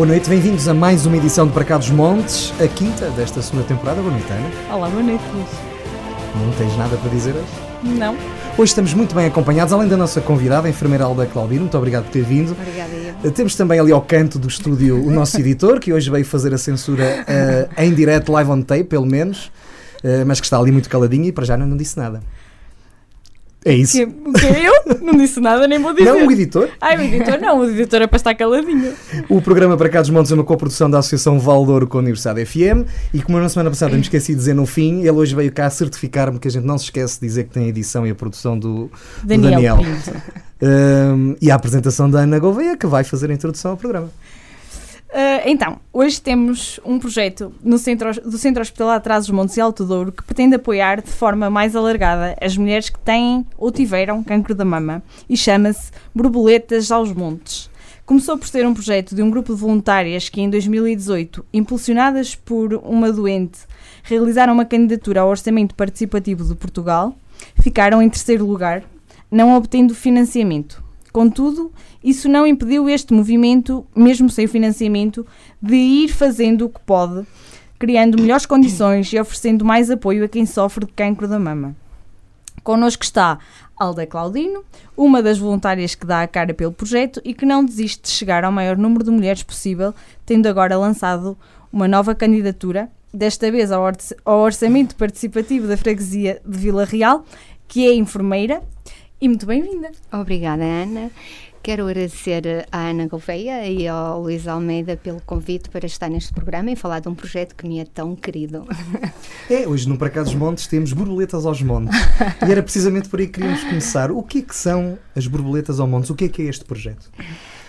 Boa noite, bem-vindos a mais uma edição de Para Cá dos Montes, a quinta desta segunda temporada. Boa noite, Ana. Olá, boa noite, Luís. Não tens nada para dizer hoje? Não. Hoje estamos muito bem acompanhados, além da nossa convidada, a enfermeira Alda Claudino. Muito obrigado por ter vindo. Obrigada, eu. Temos também ali ao canto do estúdio o nosso editor, que hoje veio fazer a censura uh, em direto, live on tape, pelo menos, uh, mas que está ali muito caladinho e para já não, não disse nada. É isso. Que, que eu? Não disse nada, nem vou dizer. Não, o editor. Ai, o editor não, o editor é para estar caladinho. O programa Para Cá dos Montes é uma coprodução da Associação Valdouro com a Universidade FM e como eu na semana passada me esqueci de dizer no fim, ele hoje veio cá certificar-me que a gente não se esquece de dizer que tem a edição e a produção do do Daniel. Daniel. Pinto. Um, e a apresentação da Ana Gouveia, que vai fazer a introdução ao programa. Ah, então, hoje temos um projeto no centro, do Centro Hospitalar Trás os Montes e Alto Douro que pretende apoiar de forma mais alargada as mulheres que têm ou tiveram cancro da mama e chama-se Borboletas aos Montes. Começou por ser um projeto de um grupo de voluntárias que, em 2018, impulsionadas por uma doente, realizaram uma candidatura ao Orçamento Participativo de Portugal, ficaram em terceiro lugar, não obtendo financiamento. Contudo, isso não impediu este movimento, mesmo sem financiamento, de ir fazendo o que pode, criando melhores condições e oferecendo mais apoio a quem sofre de cancro da mama. Connosco está Alda Claudino, uma das voluntárias que dá a cara pelo projeto e que não desiste de chegar ao maior número de mulheres possível, tendo agora lançado uma nova candidatura, desta vez ao, Orçamento Participativo da Freguesia de Vila Real, que é enfermeira. E muito bem-vinda! Obrigada, Ana. Quero agradecer à Ana Gouveia e ao Luís Almeida pelo convite para estar neste programa e falar de um projeto que me é tão querido. É, hoje no Para Cá dos Montes temos borboletas aos montes. E era precisamente por aí que queríamos começar. O que é que são as borboletas aos montes? O que é que é este projeto?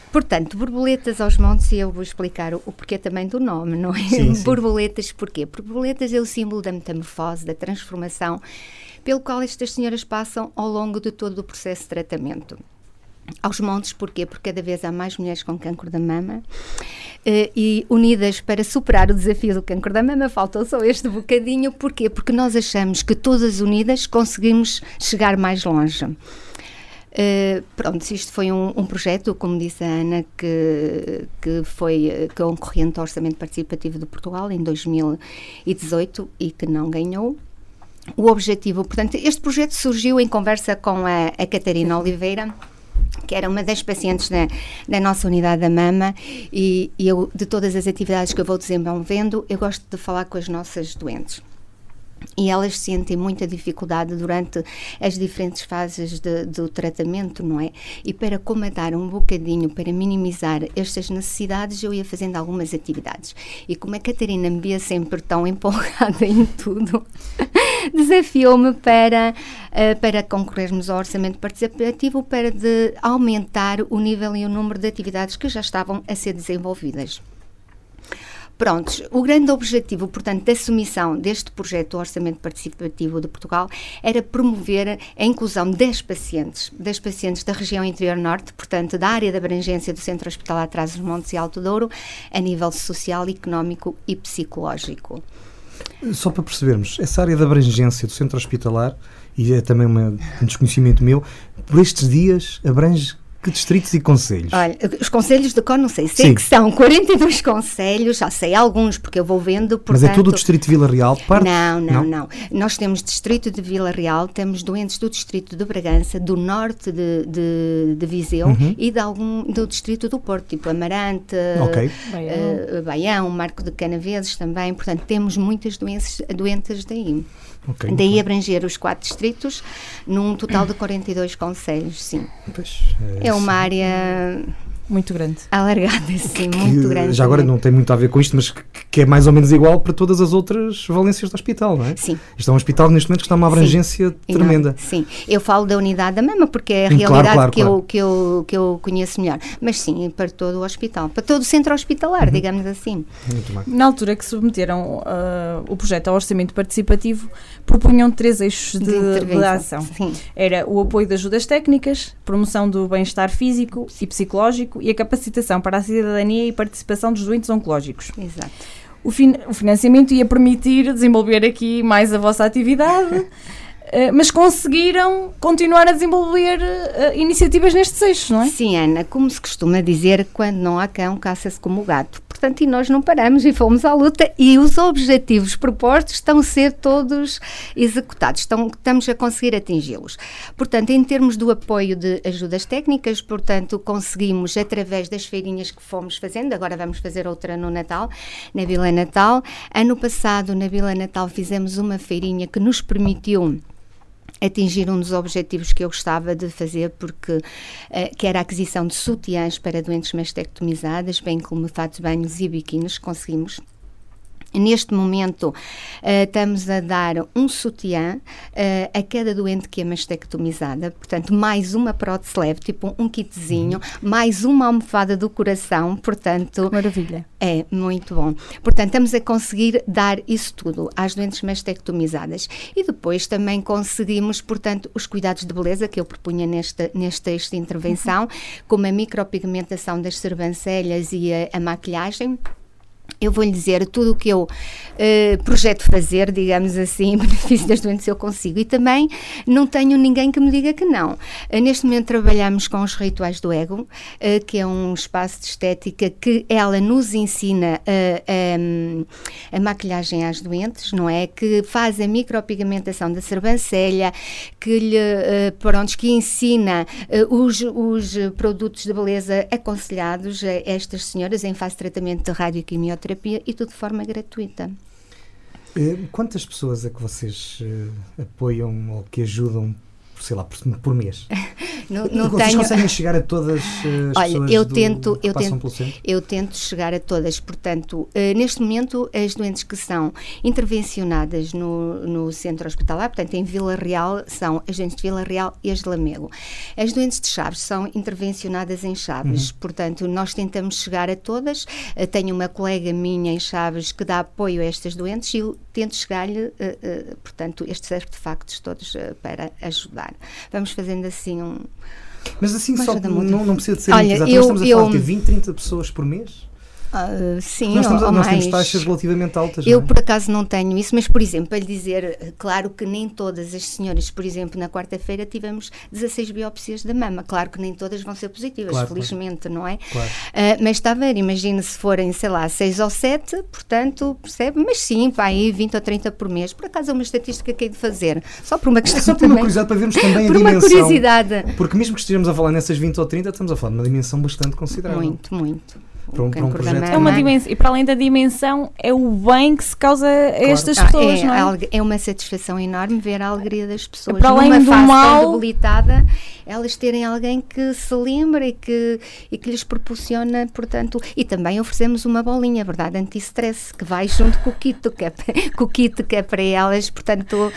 Portanto, borboletas aos montes, e eu vou explicar o, o porquê também do nome, não é? Sim, sim. Borboletas, porquê? Porque borboletas é o símbolo da metamorfose, da transformação, pelo qual estas senhoras passam ao longo de todo o processo de tratamento. Aos montes, porquê? Porque cada vez há mais mulheres com cancro da mama eh, e unidas para superar o desafio do cancro da mama, faltou só este bocadinho, porquê? Porque nós achamos que todas unidas conseguimos chegar mais longe. Uh, pronto, isto foi um, um projeto, como disse a Ana, que, que foi eh, concorrente ao Orçamento Participativo de Portugal em 2018 e que não ganhou. O objetivo, portanto, este projeto surgiu em conversa com a, a Catarina Oliveira, que era uma das pacientes da, da nossa unidade da mama, e, e eu, de todas as atividades que eu vou desenvolvendo, eu gosto de falar com as nossas doentes. E elas sentem muita dificuldade durante as diferentes fases de- do tratamento, não é? E para comandar um bocadinho, para minimizar estas necessidades, eu ia fazendo algumas atividades. E como a Catarina me via sempre tão empolgada em tudo, desafiou-me para, eh, para concorrermos ao orçamento participativo para de aumentar o nível e o número de atividades que já estavam a ser desenvolvidas. Prontos, o grande objetivo, portanto, da submissão deste projeto do Orçamento Participativo de Portugal era promover a inclusão das pacientes, das pacientes da região interior norte, portanto, da área de abrangência do Centro Hospitalar Trás os Montes e Alto Douro, a nível social, económico e psicológico. Só para percebermos, essa área de abrangência do centro hospitalar, e é também uma- um desconhecimento meu, por estes dias abrange que distritos e conselhos? Olha, os conselhos de cor, não sei, sei Sim. que são 42 conselhos, já sei alguns, porque eu vou vendo, portanto... Mas é todo o distrito de Vila Real? Parte? Não, não, não, Nós temos distrito de Vila Real, temos doentes do distrito de Bragança, do norte de, de, de Viseu Uhum. e de algum do distrito do Porto, tipo Amarante, Ok. Baião. eh, Baião, Marco de Canaveses também. Portanto, temos muitas doenças, doentes daí. Ok, muito Daí abranger os quatro distritos num total de 42 conselhos, sim. Pois, É uma área Muito grande. alargada, sim, que muito grande. Já agora não tem muito a ver com isto, mas que, que é mais ou menos igual para todas as outras valências do hospital, não é? Sim. Isto é um hospital neste momento que está numa abrangência E tremenda. não- sim, eu falo da unidade da mama porque é a realidade claro, claro, que, claro. Eu, que, eu, que eu conheço melhor. Mas sim, para todo o hospital, para todo o centro hospitalar, Uhum. digamos assim. Muito bem. Na altura que submeteram ah, o projeto ao orçamento participativo, propunham três eixos de, De de intervenção. ação. Sim. Era o apoio de ajudas técnicas, promoção do bem-estar físico e psicológico e a capacitação para a cidadania e participação dos doentes oncológicos. Exato. O, fin- o financiamento ia permitir desenvolver aqui mais a vossa atividade Uh, mas conseguiram continuar a desenvolver uh, iniciativas nestes eixos, não é? Sim, Ana, como se costuma dizer, quando não há cão, caça-se como o gato. E nós não paramos e fomos à luta e os objetivos propostos estão a ser todos executados, estão, estamos a conseguir atingi-los. Portanto, em termos do apoio de ajudas técnicas, portanto, conseguimos através das feirinhas que fomos fazendo, agora vamos fazer outra no Natal, na Vila Natal. Ano passado, na Vila Natal, fizemos uma feirinha que nos permitiu atingir um dos objetivos que eu gostava de fazer, porque uh, que era a aquisição de sutiãs para doentes mastectomizadas, bem como fatos banhos e biquínis, conseguimos Neste momento, uh, estamos a dar um sutiã uh, a cada doente que é mastectomizada, portanto, mais uma prótese leve, tipo um kitzinho, uhum. mais uma almofada do coração, portanto... Maravilha. É, muito bom. Portanto, estamos a conseguir dar isso tudo às doentes mastectomizadas. E depois também conseguimos, portanto, os cuidados de beleza que eu propunha nesta, nesta esta intervenção, uhum. como a micropigmentação das sobrancelhas e a, a maquilhagem, eu vou lhe dizer tudo o que eu uh, projeto fazer, digamos assim, em benefício das doentes eu consigo. E também não tenho ninguém que me diga que não. Uh, neste momento trabalhamos com os rituais do ego, uh, que é um espaço de estética que ela nos ensina a, a maquilhagem às doentes, não é? Que faz a micropigmentação da sobrancelha, que lhe, pronto, que ensina os, os produtos de beleza aconselhados a estas senhoras em fase de tratamento de radioquimioterapia terapia e tudo de forma gratuita. Eh, quantas pessoas é que vocês uh, apoiam ou que ajudam sei lá, por, por mês. não, não Vocês tenho... conseguem chegar a todas as Olha, pessoas eu do, tento, que eu tento? Eu tento chegar a todas. Portanto, uh, neste momento, as doentes que são intervencionadas no, no centro hospitalar, portanto, em Vila Real, são as doentes de Vila Real e as de Lamego. As doentes de Chaves são intervencionadas em Chaves. Uhum. Portanto, nós tentamos chegar a todas. Uh, tenho uma colega minha em Chaves que dá apoio a estas doentes e eu tento chegar-lhe, uh, portanto, estes artefactos todos para ajudar. Vamos fazendo assim um. Mas assim só não, não precisa de ser Olha, muito exato. Eu, Nós estamos a falar eu, de 20, 30 pessoas por mês? Uh, sim, nós, temos, nós mais. temos taxas relativamente altas. Eu, é? por acaso, não tenho isso, mas, por exemplo, para lhe dizer, claro que nem todas as senhoras, por exemplo, na quarta-feira tivemos 16 biópsias da mama. Claro que nem todas vão ser positivas, claro, felizmente, claro. não é? Claro. Uh, mas está a ver, imagine se forem, sei lá, 6 ou 7, portanto, percebe? Mas sim, para aí 20 ou 30 por mês. Por acaso é uma estatística que hei de fazer, só por uma questão. É só por uma curiosidade, para vermos também por a dimensão. Por uma curiosidade. Porque mesmo que estejamos a falar nessas 20 ou 30, estamos a falar de uma dimensão bastante considerável. Muito, muito para um, para um projeto. É uma dimensão, e para além da dimensão, é o bem que se causa a claro. estas ah, pessoas, é, não é? É uma satisfação enorme ver a alegria das pessoas. Para além Numa do mal, debilitada, elas terem alguém que se lembra e que, e que lhes proporciona, portanto, e também oferecemos uma bolinha, verdade, anti-stress, que vai junto com o kit, que é, com o kit que é para elas, portanto,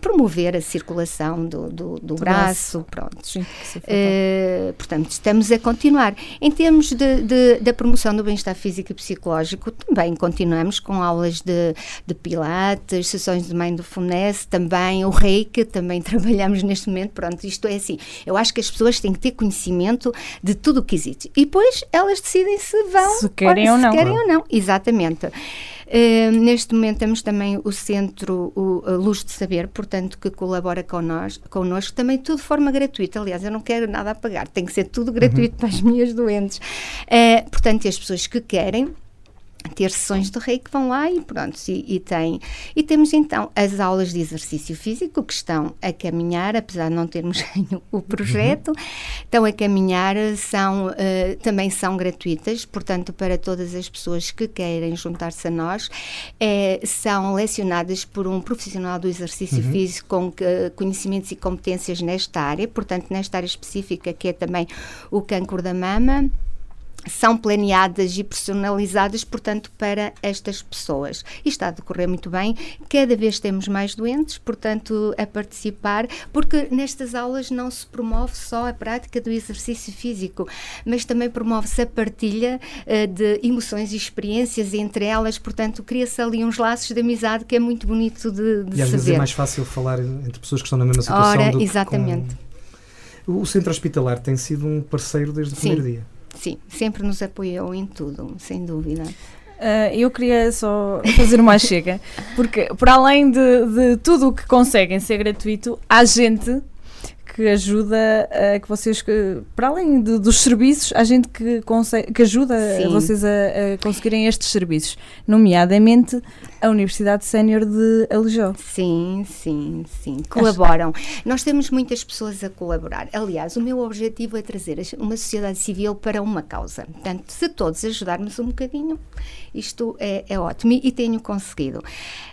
promover a circulação do, do, do, do braço, braço, pronto. Sim, uh, portanto, estamos a continuar. Em termos de, de, da promoção do bem-estar físico e psicológico, também continuamos com aulas de, de pilates, sessões de mindfulness, também o reiki, também trabalhamos neste momento, pronto, isto é assim, eu acho que as pessoas têm que ter conhecimento de tudo o que existe. E depois elas decidem se vão se querem ou, ou não. querem ou não. Exatamente. Uh, neste momento temos também o Centro o, Luz de Saber, portanto, que colabora connosco, connosco, também tudo de forma gratuita. Aliás, eu não quero nada a pagar, tem que ser tudo gratuito uhum. para as minhas doentes. Uh, portanto, e as pessoas que querem ter sessões de reiki, vão lá e pronto, e, e, tem. E temos então as aulas de exercício físico que estão a caminhar, apesar de não termos o projeto, uhum. estão a caminhar, são, uh, também são gratuitas, portanto, para todas as pessoas que querem juntar-se a nós, é, são lecionadas por um profissional do exercício uhum. físico com uh, conhecimentos e competências nesta área, portanto, nesta área específica que é também o cancro da mama são planeadas e personalizadas, portanto, para estas pessoas. E está a decorrer muito bem. Cada vez temos mais doentes, portanto, a participar, porque nestas aulas não se promove só a prática do exercício físico, mas também promove-se a partilha uh, de emoções e experiências entre elas, portanto, cria-se ali uns laços de amizade que é muito bonito de, de e às vezes é mais fácil falar entre pessoas que estão na mesma situação Ora, do exatamente. Que com... O centro hospitalar tem sido um parceiro desde o Sim. primeiro dia. Sim, sempre nos apoiou em tudo, sem dúvida. Uh, eu queria só fazer uma chega, porque para além de, de tudo o que conseguem ser gratuito, há gente que ajuda a que vocês, que, para além de, dos serviços, há gente que, consegue, que ajuda Sim. vocês a, a, conseguirem estes serviços, nomeadamente a Universidade Sénior de Alijó. Sim, sim, sim, colaboram. Acho... Nós temos muitas pessoas a colaborar. Aliás, o meu objetivo é trazer uma sociedade civil para uma causa. Portanto, se todos ajudarmos um bocadinho, isto é, é ótimo e, e tenho conseguido.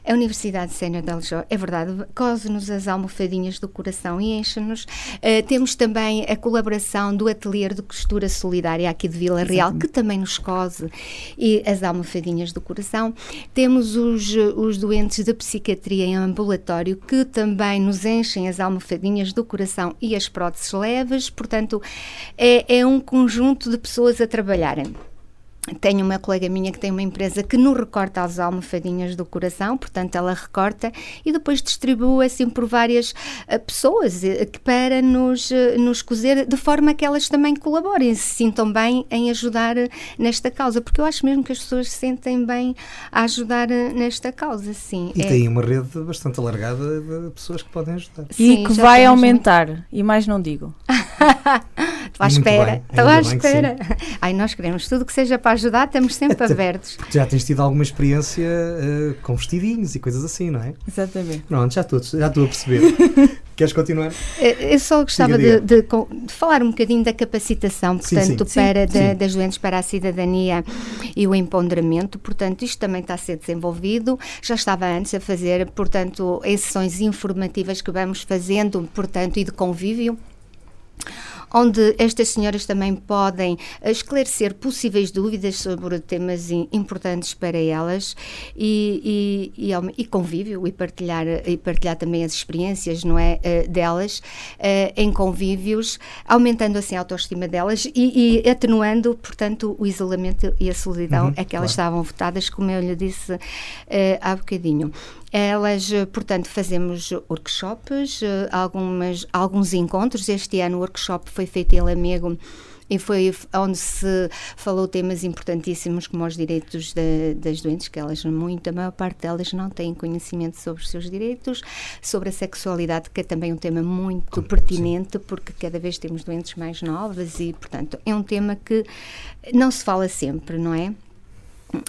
A Universidade Sénior de Alijó, é verdade, cose-nos as almofadinhas do coração e enche-nos Uh, temos também a colaboração do Ateliê de Costura Solidária aqui de Vila Real, Exatamente. que também nos cose e as almofadinhas do coração. Temos os, os doentes da psiquiatria em ambulatório, que também nos enchem as almofadinhas do coração e as próteses leves. Portanto, é, é um conjunto de pessoas a trabalharem. Tenho uma colega minha que tem uma empresa que nos recorta as almofadinhas do coração, portanto ela recorta e depois distribui assim por várias uh, pessoas uh, para nos, uh, nos cozer de forma que elas também colaborem, se sintam bem em ajudar nesta causa, porque eu acho mesmo que as pessoas se sentem bem a ajudar nesta causa, sim. E é. tem uma rede bastante alargada de pessoas que podem ajudar. Sim, e que vai aumentar, muito. e mais não digo. Estou à espera, estou à espera. Ai, nós queremos tudo que seja para ajudar, estamos sempre abertos. Já tens tido alguma experiência uh, com vestidinhos e coisas assim, não é? Exatamente. Pronto, já estou, já estou a perceber. Queres continuar? Eh, eu só gostava de, de, de, falar um bocadinho da capacitação, portanto, sim, sim. para sim, da, das doentes para a cidadania e o empoderamento. Portanto, isto também está a ser desenvolvido. Já estava antes a fazer, portanto, sessões informativas que vamos fazendo, portanto, e de convívio onde estas senhoras também podem eh, esclarecer possíveis dúvidas sobre temas importantes para elas e, e, e, e convívio e partilhar, e partilhar também as experiências não é, eh, delas eh, em convívios, aumentando assim a autoestima delas e, e atenuando, portanto, o isolamento e a solidão uhum, a que elas claro. estavam votadas, como eu lhe disse há bocadinho. Elas, eh, portanto, fazemos workshops, eh, algumas, alguns encontros. Este ano o workshop foi feito em Lamego e foi onde se falou temas importantíssimos como os direitos de, das doentes, que elas, muito, a maior parte delas não têm conhecimento sobre os seus direitos, sobre a sexualidade, que é também um tema muito pertinente, porque cada vez temos doentes mais novas e, portanto, é um tema que não se fala sempre, não é?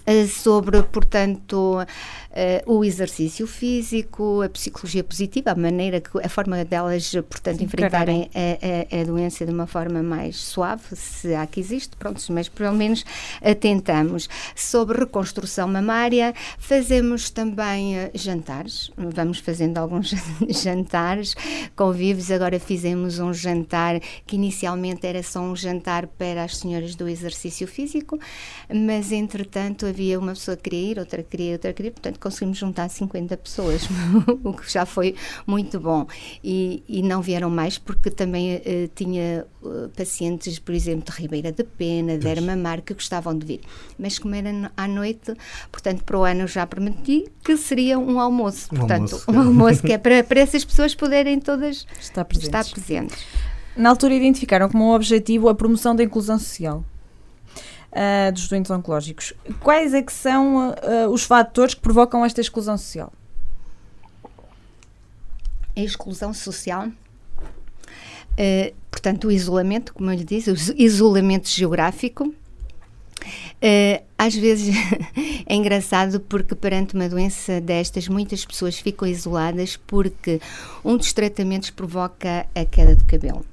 Eh, sobre, portanto, uh, o exercício físico, a psicologia positiva, a maneira que a forma delas, portanto, Sim, enfrentarem a, a, a, doença de uma forma mais suave, se há que existe, pronto, mas pelo menos tentamos. Sobre reconstrução mamária, fazemos também uh, jantares, vamos fazendo alguns jantares convívios. Agora fizemos um jantar que inicialmente era só um jantar para as senhoras do exercício físico, mas entretanto havia uma pessoa que queria ir, outra queria, outra queria, portanto conseguimos juntar 50 pessoas, o que já foi muito bom. E, e não vieram mais porque também uh, tinha uh, pacientes, por exemplo, de Ribeira de Pena, de Ermamar, que gostavam de vir. Mas como era à noite, portanto, para o ano já prometi que seria um almoço. Um portanto, almoço, um almoço que é para, para essas pessoas poderem todas estar presentes. estar presentes. Na altura identificaram como objetivo a promoção da inclusão social uh, dos doentes oncológicos. Quais é que são uh, os fatores que provocam esta exclusão social? A exclusão social Uh, portanto, o isolamento, como eu lhe disse, o isolamento geográfico. Uh, às vezes é engraçado porque perante uma doença destas muitas pessoas ficam isoladas porque um dos tratamentos provoca a queda do cabelo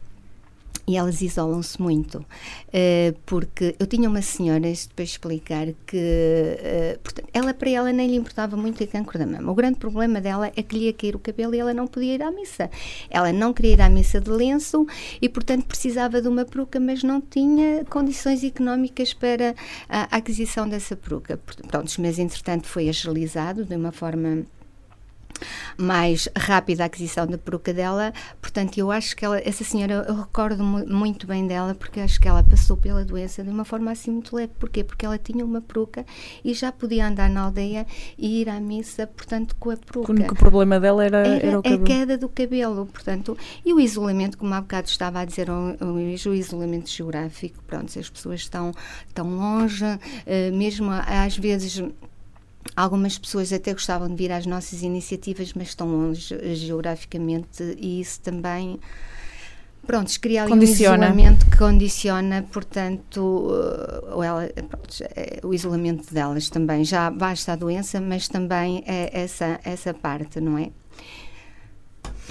e elas isolam-se muito, uh, porque eu tinha uma senhora, isto para explicar, que uh, portanto, ela para ela nem lhe importava muito o cancro da mama. O grande problema dela é que lhe ia cair o cabelo e ela não podia ir à missa. Ela não queria ir à missa de lenço e, portanto, precisava de uma peruca, mas não tinha condições económicas para a aquisição dessa peruca. Pronto, mas entretanto foi agilizado de uma forma mais rápida a aquisição da peruca dela. Portanto, eu acho que ela, essa senhora, eu recordo muito bem dela, porque acho que ela passou pela doença de uma forma assim muito leve. Porquê? Porque ela tinha uma peruca e já podia andar na aldeia e ir à missa, portanto, com a peruca. O único problema dela era, era, era o cabelo. a queda do cabelo, portanto, e o isolamento, como há bocado estava a dizer o, o isolamento geográfico, pronto, as pessoas estão tão longe, uh, mesmo às vezes Algumas pessoas até gostavam de vir às nossas iniciativas, mas estão longe geograficamente e isso também pronto, cria ali condiciona. um isolamento que condiciona, portanto, uh, ela, pronto, é, o isolamento delas também. Já basta a doença, mas também é essa, essa parte, não é?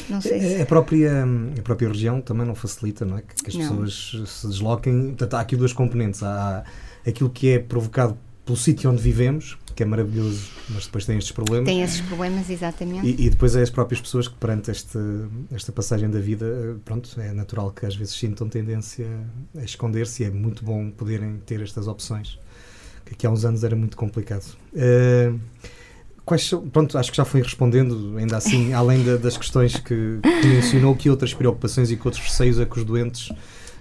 Não sei se... a, própria, a própria região também não facilita, não é? Que, que as não. pessoas se desloquem. Portanto, há aqui duas componentes. Há aquilo que é provocado pelo sítio onde vivemos, que é maravilhoso, mas depois tem estes problemas. Tem esses problemas, exatamente. E, e depois é as próprias pessoas que, perante este, esta passagem da vida, pronto, é natural que às vezes sintam tendência a esconder-se e é muito bom poderem ter estas opções, que aqui há uns anos era muito complicado. Uh, quais são, pronto, acho que já foi respondendo, ainda assim, além da, das questões que, que mencionou, que outras preocupações e que outros receios é que os doentes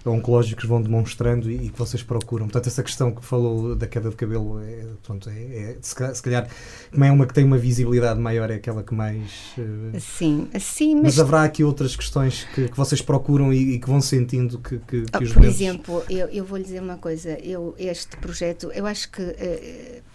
oncológicos vão demonstrando e, e, que vocês procuram. Portanto, essa questão que falou da queda de cabelo, é, pronto, é, é se, calhar, se calhar como é uma que tem uma visibilidade maior, é aquela que mais. Uh, sim, sim, mas, mas haverá aqui outras questões que, que vocês procuram e, e, que vão sentindo que, que, que oh, os Por exemplo, eu, eu vou lhe dizer uma coisa, eu, este projeto, eu acho que. Uh,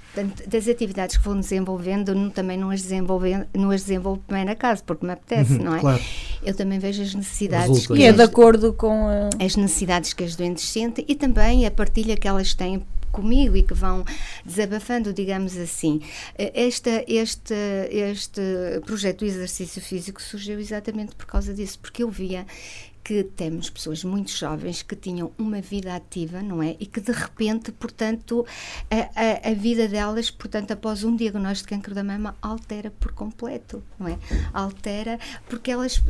das atividades que vou desenvolvendo, também não as, desenvolve, não as desenvolvo bem na casa, porque me apetece, uhum, não é? Claro. Eu também vejo as necessidades. e é de acordo com. A... As necessidades que as doentes sentem e também a partilha que elas têm comigo e que vão desabafando, digamos assim. Esta, este, este projeto do exercício físico surgiu exatamente por causa disso, porque eu via que temos pessoas muito jovens que tinham uma vida ativa, não é? E que de repente, portanto, a, a, a, vida delas, portanto, após um diagnóstico de câncer da mama, altera por completo, não é? Altera porque elas,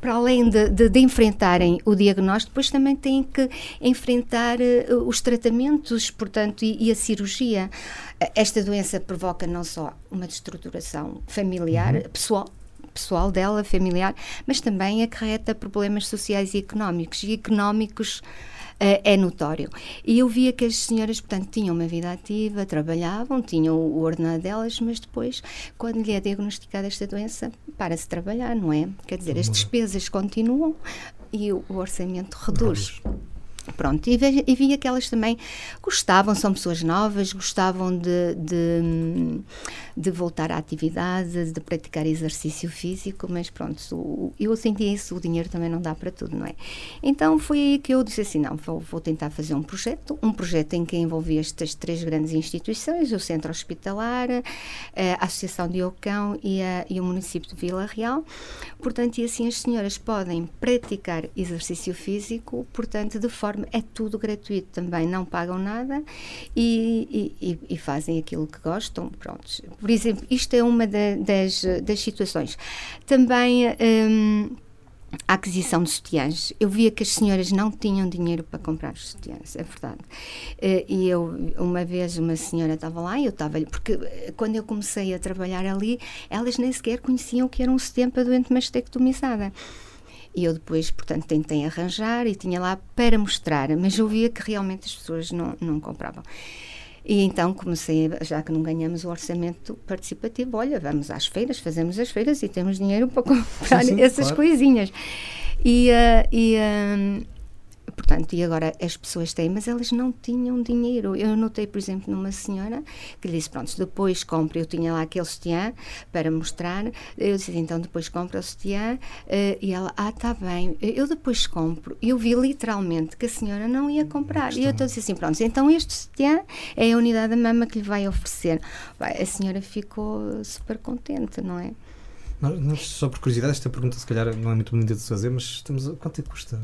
para além de, de, de enfrentarem o diagnóstico, depois também têm que enfrentar uh, os tratamentos, portanto, e, e, a cirurgia. Esta doença provoca não só uma destruturação familiar, uhum. pessoal, pessoal dela, familiar, mas também acarreta problemas sociais e económicos. E económicos Uh, é notório. E eu via que as senhoras, portanto, tinham uma vida ativa, trabalhavam, tinham o ordenado delas, mas depois, quando lhe é diagnosticada esta doença, para-se trabalhar, não é? Quer dizer, as despesas continuam e o, o orçamento reduz. Pronto, e, e via que elas também gostavam, são pessoas novas, gostavam de, de, de, voltar à atividade, de praticar exercício físico, mas pronto, eu sentia isso, o dinheiro também não dá para tudo, não é? Então foi aí que eu disse assim: não, vou, vou tentar fazer um projeto, um projeto em que envolvia estas três grandes instituições: o Centro Hospitalar, a Associação de Ocão e, a, e o município de Vila Real. Portanto, e assim as senhoras podem praticar exercício físico, portanto, de forma é tudo gratuito também, não pagam nada e, e, e fazem aquilo que gostam. Pronto. Por exemplo, isto é uma da, das, das situações. Também. Hum, a aquisição de sutiãs. Eu via que as senhoras não tinham dinheiro para comprar os sutiãs, é verdade. Eh, e eu, uma vez, uma senhora estava lá e eu estava porque eh, quando eu comecei a trabalhar ali, elas nem sequer conheciam que era um sutiã para doente mastectomizada. E eu depois, portanto, tentei arranjar e tinha lá para mostrar, mas eu via que realmente as pessoas não, não compravam. E então comecei, já que não ganhamos o orçamento participativo, olha, vamos às feiras, fazemos as feiras e temos dinheiro para comprar sim, sim, essas claro. coisinhas. E, uh, e, uh, Portanto, e agora as pessoas têm, mas elas não tinham dinheiro. Eu notei, por exemplo, numa senhora que lhe disse: Pronto, depois compra. Eu tinha lá aquele sutiã para mostrar. Eu disse: Então, depois compra o sutiã. Uh, e ela: Ah, está bem, eu depois compro. Eu vi literalmente que a senhora não ia comprar. E eu estou a dizer assim: Pronto, então este sutiã é a unidade da mama que lhe vai oferecer. A senhora ficou super contente, não é? Nós, só por curiosidade, esta pergunta se calhar não é muito bonita de se fazer, mas estamos, quanto é que custa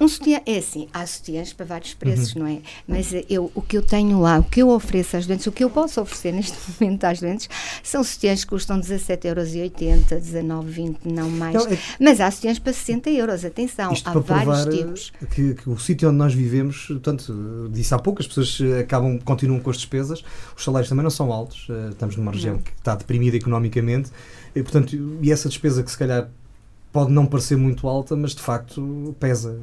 Um sutiã é assim, há sutiãs para vários preços, uhum. não é? Mas eu, o que eu tenho lá, o que eu ofereço às doentes, o que eu posso oferecer neste momento às doentes, são sutiãs que custam 17,80€, 19,20€, não mais. Então, é... Mas há sutiãs para 60 euros, atenção, Isto há vários tipos. Que, que, o sítio onde nós vivemos, portanto, disse há pouco, as pessoas acabam, continuam com as despesas, os salários também não são altos, eh, estamos numa região não. que está deprimida economicamente, e, portanto, e essa despesa que se calhar pode não parecer muito alta, mas de facto pesa.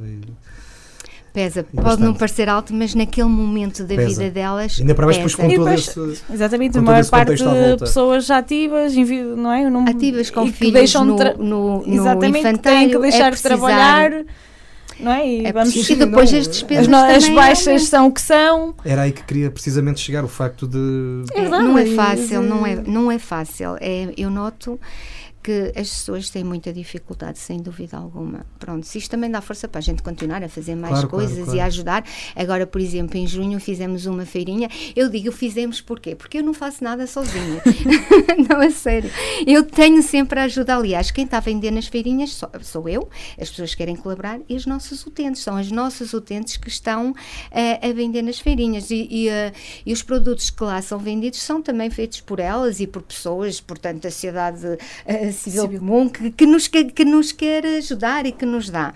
Pesa, pode bastante. não parecer alto, mas naquele momento da pesa. vida delas. Ainda para mais depois com todo esse, Exatamente, a maior parte de pessoas ativas, não é? Não, ativas com filhos deixam no, no, no exatamente, têm que deixar é de trabalhar. Não é? E, é vamos, e depois não, as despesas as, as baixas são o que são. Era aí que queria precisamente chegar o facto de. É verdade, não é fácil, não é, não é fácil. É, eu noto que as pessoas têm muita dificuldade, sem dúvida alguma. Pronto, se isto também dá força para a gente continuar a fazer mais claro, coisas claro, claro. e a ajudar. Agora, por exemplo, em junho fizemos uma feirinha. Eu digo fizemos porquê? Porque eu não faço nada sozinha. não, é sério. Eu tenho sempre a ajuda. Aliás, quem está a vender nas feirinhas sou, sou, eu, as pessoas que querem colaborar e os nossos utentes. São as nossas utentes que estão uh, a vender nas feirinhas. E, e, uh, e, os produtos que lá são vendidos são também feitos por elas e por pessoas, portanto, a sociedade. Uh, civil, civil. comum que, que, nos, que, que nos quer ajudar e que nos dá.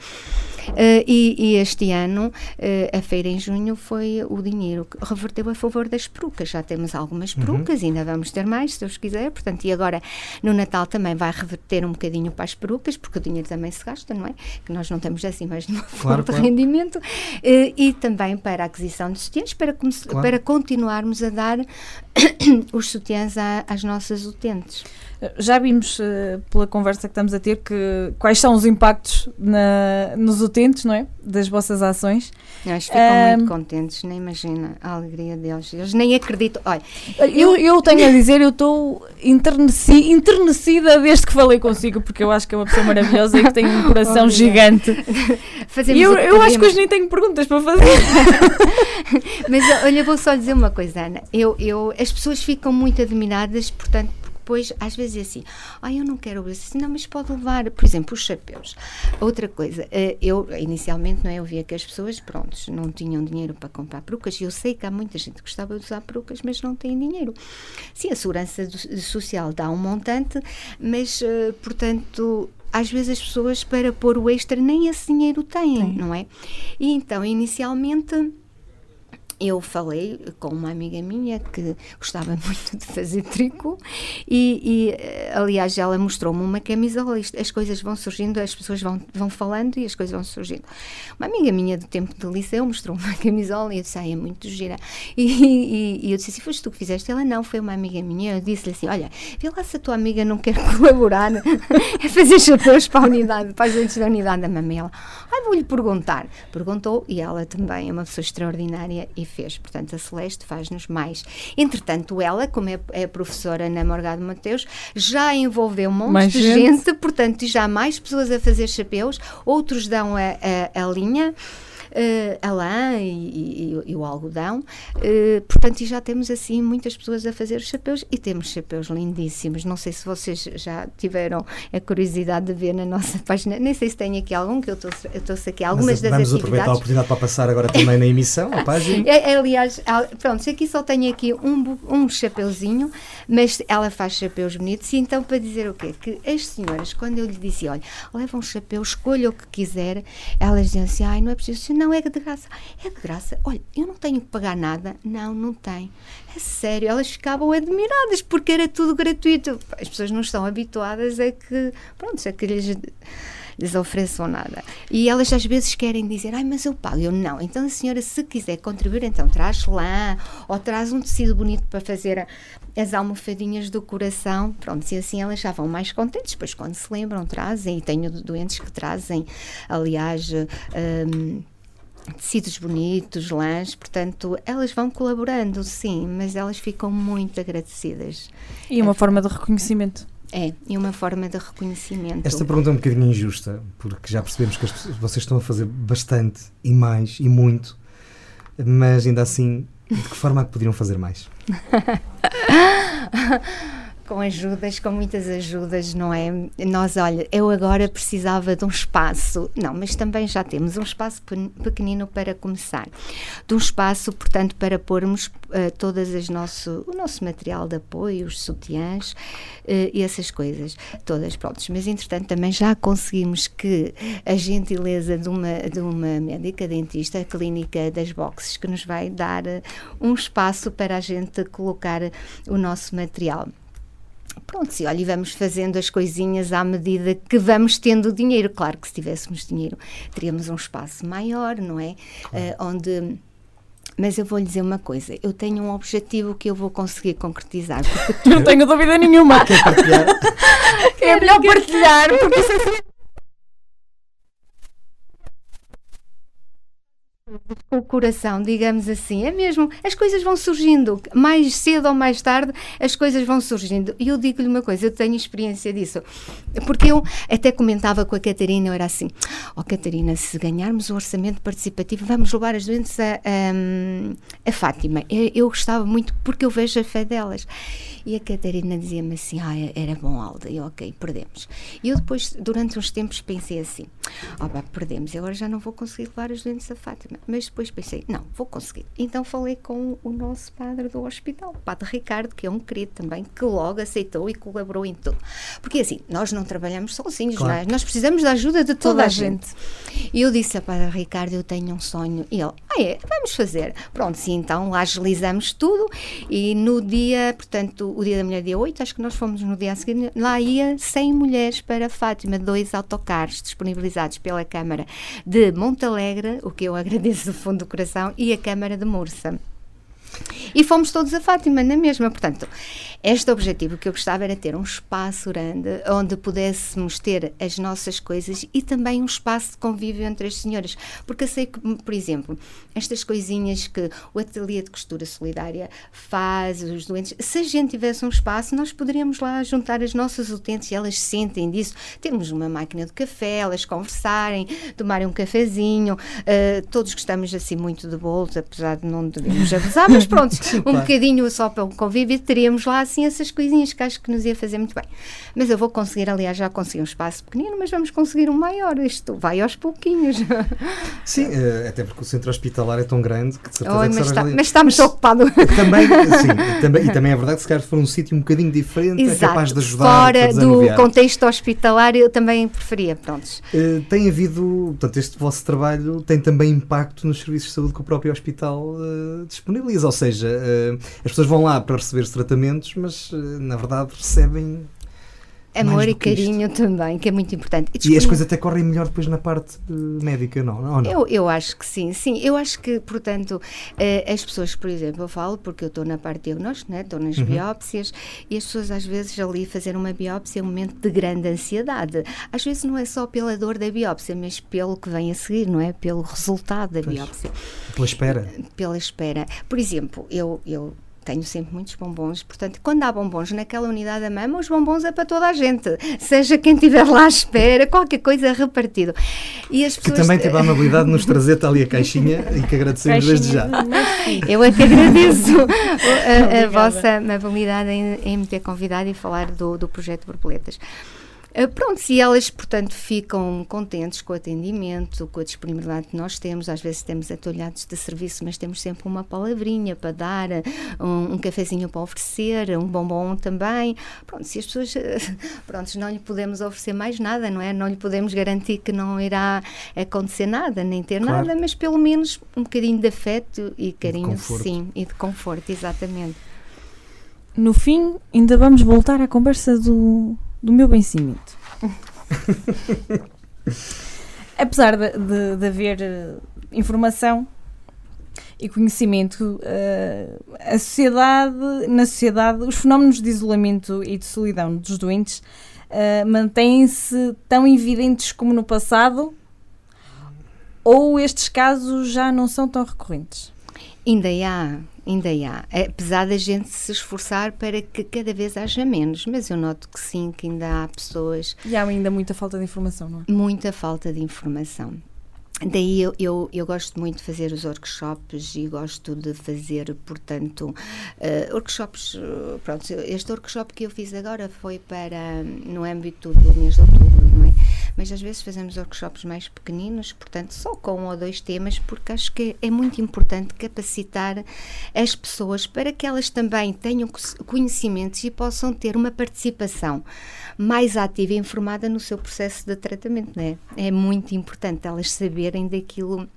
Uh, e, e, este ano, uh, a feira em junho foi o dinheiro que reverteu a favor das perucas. Já temos algumas uhum. perucas, uhum. ainda vamos ter mais, se Deus quiser. Portanto, e agora no Natal também vai reverter um bocadinho para as perucas, porque o dinheiro também se gasta, não é? Que nós não temos assim mais nenhuma claro, de claro. rendimento. Uh, e também para a aquisição de sutiãs, para, claro. para continuarmos a dar os sutiãs às nossas utentes. Já vimos uh, pela conversa que estamos a ter que quais são os impactos na, nos utentes, não é? Das vossas ações. Eles ficam um, muito contentes, nem imagina a alegria deles. Eles nem acreditam. Olha, eu, eu tenho a dizer, eu estou enterneci, enternecida desde que falei consigo, porque eu acho que é uma pessoa maravilhosa e que tem um coração gigante. e eu, eu acho que hoje nem tenho perguntas para fazer. Mas olha, vou só dizer uma coisa, Ana. Eu, eu, as pessoas ficam muito admiradas, portanto, depois, às vezes é assim, ah, eu não quero assim, não, mas pode levar, por exemplo, os chapéus. Outra coisa, eh, eu inicialmente não é, eu via que as pessoas, prontos, não tinham dinheiro para comprar perucas, e eu sei que há muita gente que gostava de usar perucas, mas não tem dinheiro. Sim, a segurança social dá um montante, mas, eh, portanto, às vezes as pessoas para pôr o extra nem esse dinheiro têm, Tem. não é? E então, inicialmente eu falei com uma amiga minha que gostava muito de fazer tricô e, e eh, aliás, ela mostrou-me uma camisola. As coisas vão surgindo, as pessoas vão, vão falando e as coisas vão surgindo. Uma amiga minha do tempo do liceu mostrou uma camisola e eu disse, ah, é muito gira. E, e, e eu disse assim, foste tu que fizeste? Ela, não, foi uma amiga minha. Eu disse-lhe assim, olha, vê lá se a tua amiga não quer colaborar a fazer chapéus para a unidade, para as lentes da unidade da mamela. Ah, vou-lhe perguntar. Perguntou e ela também é uma pessoa extraordinária e fez. Portanto, a Celeste faz-nos mais. Entretanto, ela, como é, é professora na Morgado Mateus, já envolveu um monte mais de gente. gente, portanto, já mais pessoas a fazer chapéus, outros dão a, a, a linha uh, a lã e, e, e, o algodão. Uh, portanto, e já temos assim muitas pessoas a fazer chapéus e temos chapéus lindíssimos. Não sei se vocês já tiveram a curiosidade de ver na nossa página, nem sei se tem aqui algum, que eu trouxe aqui algumas Mas, das vamos atividades. Vamos aproveitar a oportunidade para passar agora também na emissão, a página. É, é, aliás, pronto, aqui só tenho aqui um, um chapeuzinho, mas ela faz chapéus bonitos e então para dizer o quê? Que as senhoras, quando eu lhe disse, olha, leva um chapéu, escolha o que quiser, elas diziam assim, ai, não é preciso, não é de graça. É de graça. Olha, eu não tenho que pagar nada. Não, não tem. É sério, elas ficavam admiradas porque era tudo gratuito. As pessoas não estão habituadas a que, pronto, a que lhes lhes ofereçam nada. E elas às vezes querem dizer, ai, mas eu pago. Eu não. Então a senhora, se quiser contribuir, então traz lã ou traz um tecido bonito para fazer as almofadinhas do coração. Pronto, e assim elas já vão mais contentes. Depois, quando se lembram, trazem. E tenho doentes que trazem, aliás. Um, tecidos bonitos, lãs, portanto, elas vão colaborando, sim, mas elas ficam muito agradecidas. E uma é. forma de reconhecimento. É, e uma forma de reconhecimento. Esta pergunta é um bocadinho injusta, porque já percebemos que as, vocês estão a fazer bastante e mais e muito, mas ainda assim, de que forma é que poderiam fazer mais? com ajudas, com muitas ajudas, não é? Nós, olha, eu agora precisava de um espaço, não, mas também já temos um espaço pequenino para começar, de um espaço, portanto, para pormos uh, todas as nosso, o nosso material de apoio, os sutiãs uh, e essas coisas, todas prontas. Mas, entretanto, também já conseguimos que a gentileza de uma, de uma médica dentista, a clínica das boxes, que nos vai dar uh, um espaço para a gente colocar o nosso material. Pronto, se olha, e vamos fazendo as coisinhas à medida que vamos tendo dinheiro. Claro que se tivéssemos dinheiro, teríamos um espaço maior, não é? Claro. Uh, onde. Mas eu vou lhe dizer uma coisa: eu tenho um objetivo que eu vou conseguir concretizar. Não tenho dúvida nenhuma. Quer partilhar? é melhor partilhar, porque isso é com o coração, digamos assim. É mesmo, as coisas vão surgindo, mais cedo ou mais tarde, as coisas vão surgindo. E eu digo-lhe uma coisa, eu tenho experiência disso. Porque eu até comentava com a Catarina, eu era assim: Ó oh, Catarina, se ganharmos o orçamento participativo, vamos levar as doentes a, a, a Fátima. Eu, eu gostava muito porque eu vejo a fé delas. E a Catarina dizia-me assim: ah, era bom, Alda. E eu, ok, perdemos. E eu depois, durante uns tempos, pensei assim: ó, oh, perdemos, agora já não vou conseguir levar as doentes a Fátima. Mas depois pensei: não, vou conseguir. Então falei com o nosso padre do hospital, o padre Ricardo, que é um querido também, que logo aceitou e colaborou em tudo. Porque assim, nós não trabalhamos sozinhos, claro. nós, é? nós precisamos da ajuda de toda, toda a gente. gente. E eu disse a padre Ricardo: eu tenho um sonho. E ele: ah, é, vamos fazer. Pronto, sim, então lá agilizamos tudo e no dia, portanto, o Dia da Mulher, dia 8, acho que nós fomos no dia a seguir, lá ia 100 mulheres para Fátima, dois autocarros disponibilizados pela Câmara de Montalegre, o que eu agradeço do fundo do coração, e a Câmara de Mursa. E fomos todos a Fátima na mesma. Portanto, este objetivo que eu gostava era ter um espaço grande onde pudéssemos ter as nossas coisas e também um espaço de convívio entre as senhoras. Porque eu sei que, por exemplo, estas coisinhas que o ateliê de costura solidária faz, os doentes, se a gente tivesse um espaço, nós poderíamos lá juntar as nossas utentes e elas sentem disso. Temos uma máquina de café, elas conversarem, tomarem um cafezinho. Uh, todos gostamos assim muito de bolos, apesar de não devemos abusar, mas pronto, um claro. bocadinho só para o convívio, teríamos lá assim essas coisinhas que acho que nos ia fazer muito bem. Mas eu vou conseguir, aliás, já consegui um espaço pequenino, mas vamos conseguir um maior. Isto vai aos pouquinhos. Sim, eh, até porque o centro hospitalar é tão grande que de certeza mas, está, mas está muito ocupado. Também, sim, também, e também é verdade que se calhar for um sítio um bocadinho diferente, é Exato. é capaz de ajudar. Fora do contexto hospitalar, eu também preferia. Prontos. Uh, tem havido, portanto, este vosso trabalho tem também impacto nos serviços de saúde que o próprio hospital uh, disponibiliza, ou seja, uh, as pessoas vão lá para receber os tratamentos, mas na verdade recebem Amor e carinho isto. também, que é muito importante. E, e, as coisas até correm melhor depois na parte uh, médica, não? não? Eu, eu acho que sim, sim. Eu acho que, portanto, uh, as pessoas, por exemplo, eu falo porque eu estou na parte diagnóstica, né? estou nas uhum. biópsias, e as pessoas às vezes ali fazer uma biópsia é um momento de grande ansiedade. Às vezes não é só pela dor da biópsia, mas pelo que vem a seguir, não é? Pelo resultado da pois. biópsia. Pela espera. Pela espera. Por exemplo, eu, eu tenho sempre muitos bombons, portanto, quando há bombons naquela unidade da mama, os bombons é para toda a gente, seja quem estiver lá à espera, qualquer coisa repartido. E as pessoas... Que também teve a amabilidade de nos trazer ali a caixinha e que agradecemos caixinha desde já. Eu é que agradeço a, a vossa amabilidade em, em me ter convidado e falar do, do projeto Borboletas. Uh, pronto, se elas, portanto, ficam contentes com o atendimento, com a disponibilidade que nós temos, às vezes temos atolhados de serviço, mas temos sempre uma palavrinha para dar, um, um cafezinho para oferecer, um bombom também. Pronto, se as pessoas, pronto, não lhe podemos oferecer mais nada, não é? Não lhe podemos garantir que não irá acontecer nada, nem ter claro. nada, mas pelo menos um bocadinho de afeto e carinho, e sim, e de conforto, exatamente. No fim, ainda vamos voltar à conversa do, do meu vencimento. Apesar de, de, de, haver uh, informação e conhecimento, uh, a sociedade, na sociedade, os fenómenos de isolamento e de solidão dos doentes uh, mantêm-se tão evidentes como no passado ou estes casos já não são tão recorrentes? Ainda há ainda há. Apesar da gente se esforçar para que cada vez haja menos, mas eu noto que sim, que ainda há pessoas. E há ainda muita falta de informação, não é? Muita falta de informação. Daí eu, eu, eu, gosto muito de fazer os workshops e gosto de fazer, portanto, uh, workshops. Pronto, este workshop que eu fiz agora foi para no âmbito do mês de outubro, não é? Mas às vezes fazemos workshops mais pequeninos, portanto, só com um ou dois temas, porque acho que é muito importante capacitar as pessoas para que elas também tenham conhecimentos e possam ter uma participação mais ativa e informada no seu processo de tratamento, não é? É muito importante elas saberem daquilo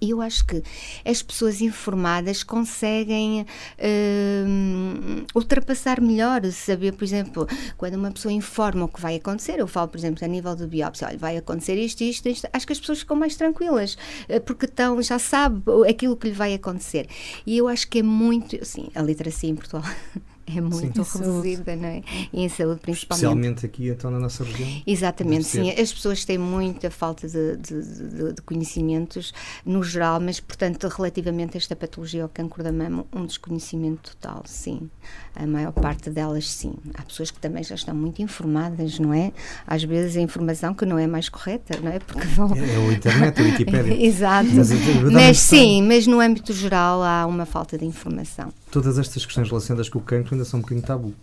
e eu acho que as pessoas informadas conseguem uh, ultrapassar melhor, saber, por exemplo, quando uma pessoa informa o que vai acontecer, eu falo, por exemplo, a nível do biópsia, olha, vai acontecer isto, isto, isto, acho que as pessoas ficam mais tranquilas, uh, porque estão, já sabe aquilo que lhe vai acontecer. E eu acho que é muito, sim, a literacia em Portugal é muito sim. reduzida, não é? E em saúde, principalmente. Especialmente aqui, então, na nossa região. Exatamente, sim. As pessoas têm muita falta de, de, de, de, conhecimentos no geral, mas, portanto, relativamente a esta patologia ao cancro da mama, um desconhecimento total, sim. A maior parte delas, sim. Há pessoas que também já estão muito informadas, não é? Às vezes a informação que não é mais correta, não é? Porque vão... É, é o internet, a Wikipédia. Exato. Mas, mas sim, mas no âmbito geral há uma falta de informação. Todas estas questões relacionadas com o cancro ainda são um bocadinho tabu.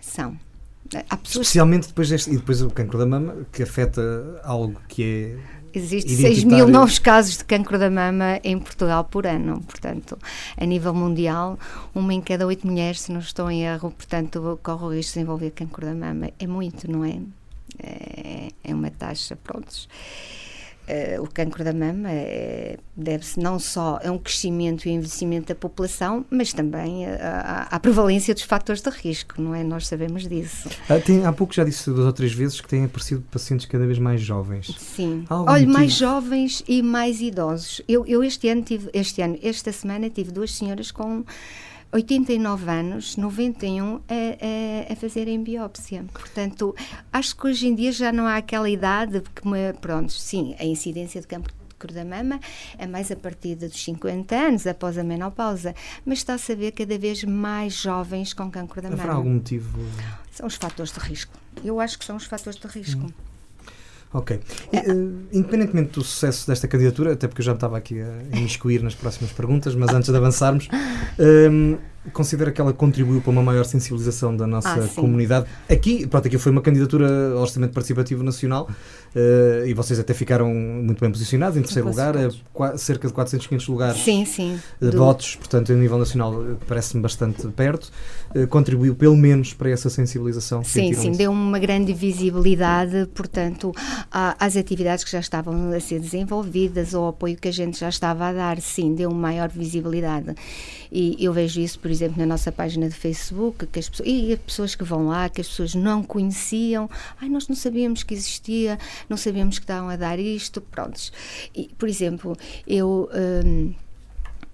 São. Especialmente depois deste, e depois o cancro da mama, que afeta algo que é Existem 6 mil novos casos de cancro da mama em Portugal por ano. Portanto, a nível mundial, uma em cada oito mulheres, se não estou em erro, portanto, corre o risco de desenvolver cancro da mama. É muito, não é? É, é uma taxa, prontos. Uh, o cancro da mama é, deve-se não só a um crescimento e envelhecimento da população, mas também à prevalência dos fatores de risco, não é? Nós sabemos disso. Ah, tem, há pouco já disse duas ou três vezes que têm aparecido pacientes cada vez mais jovens. Sim. Olha, mais jovens e mais idosos. Eu, eu este ano tive, este ano, esta semana tive duas senhoras com 89 anos, 91, a, a, a fazerem biópsia. Portanto, acho que hoje em dia já não há aquela idade, porque, pronto, sim, a incidência de cancro da mama é mais a partir dos 50 anos, após a menopausa, mas está-se a ver cada vez mais jovens com cancro da Haverá mama. algum motivo? São os fatores de risco. Eu acho que são os fatores de risco. Hum. Ok. Uh, independentemente do sucesso desta candidatura, até porque eu já estava aqui a imiscuir nas próximas perguntas, mas antes de avançarmos, um, considera que ela contribuiu para uma maior sensibilização da nossa ah, comunidade. Aqui, pronto, aqui foi uma candidatura ao Orçamento Participativo Nacional uh, e vocês até ficaram muito bem posicionados, em terceiro lugar, a, cerca de 400, 500 lugares sim, sim, de do... votos, portanto, a nível nacional parece-me bastante perto. Uh, contribuiu pelo menos para essa sensibilização. Sim, sim, isso? deu uma grande visibilidade, portanto, às atividades que já estavam a ser desenvolvidas, ou ao apoio que a gente já estava a dar, sim, deu maior visibilidade. E eu vejo isso, por exemplo, na nossa página de Facebook, que as pessoas, e as pessoas que vão lá, que as pessoas não conheciam, ai, nós não sabíamos que existia, não sabíamos que estavam a dar isto, prontos. E, por exemplo, eu. Hum,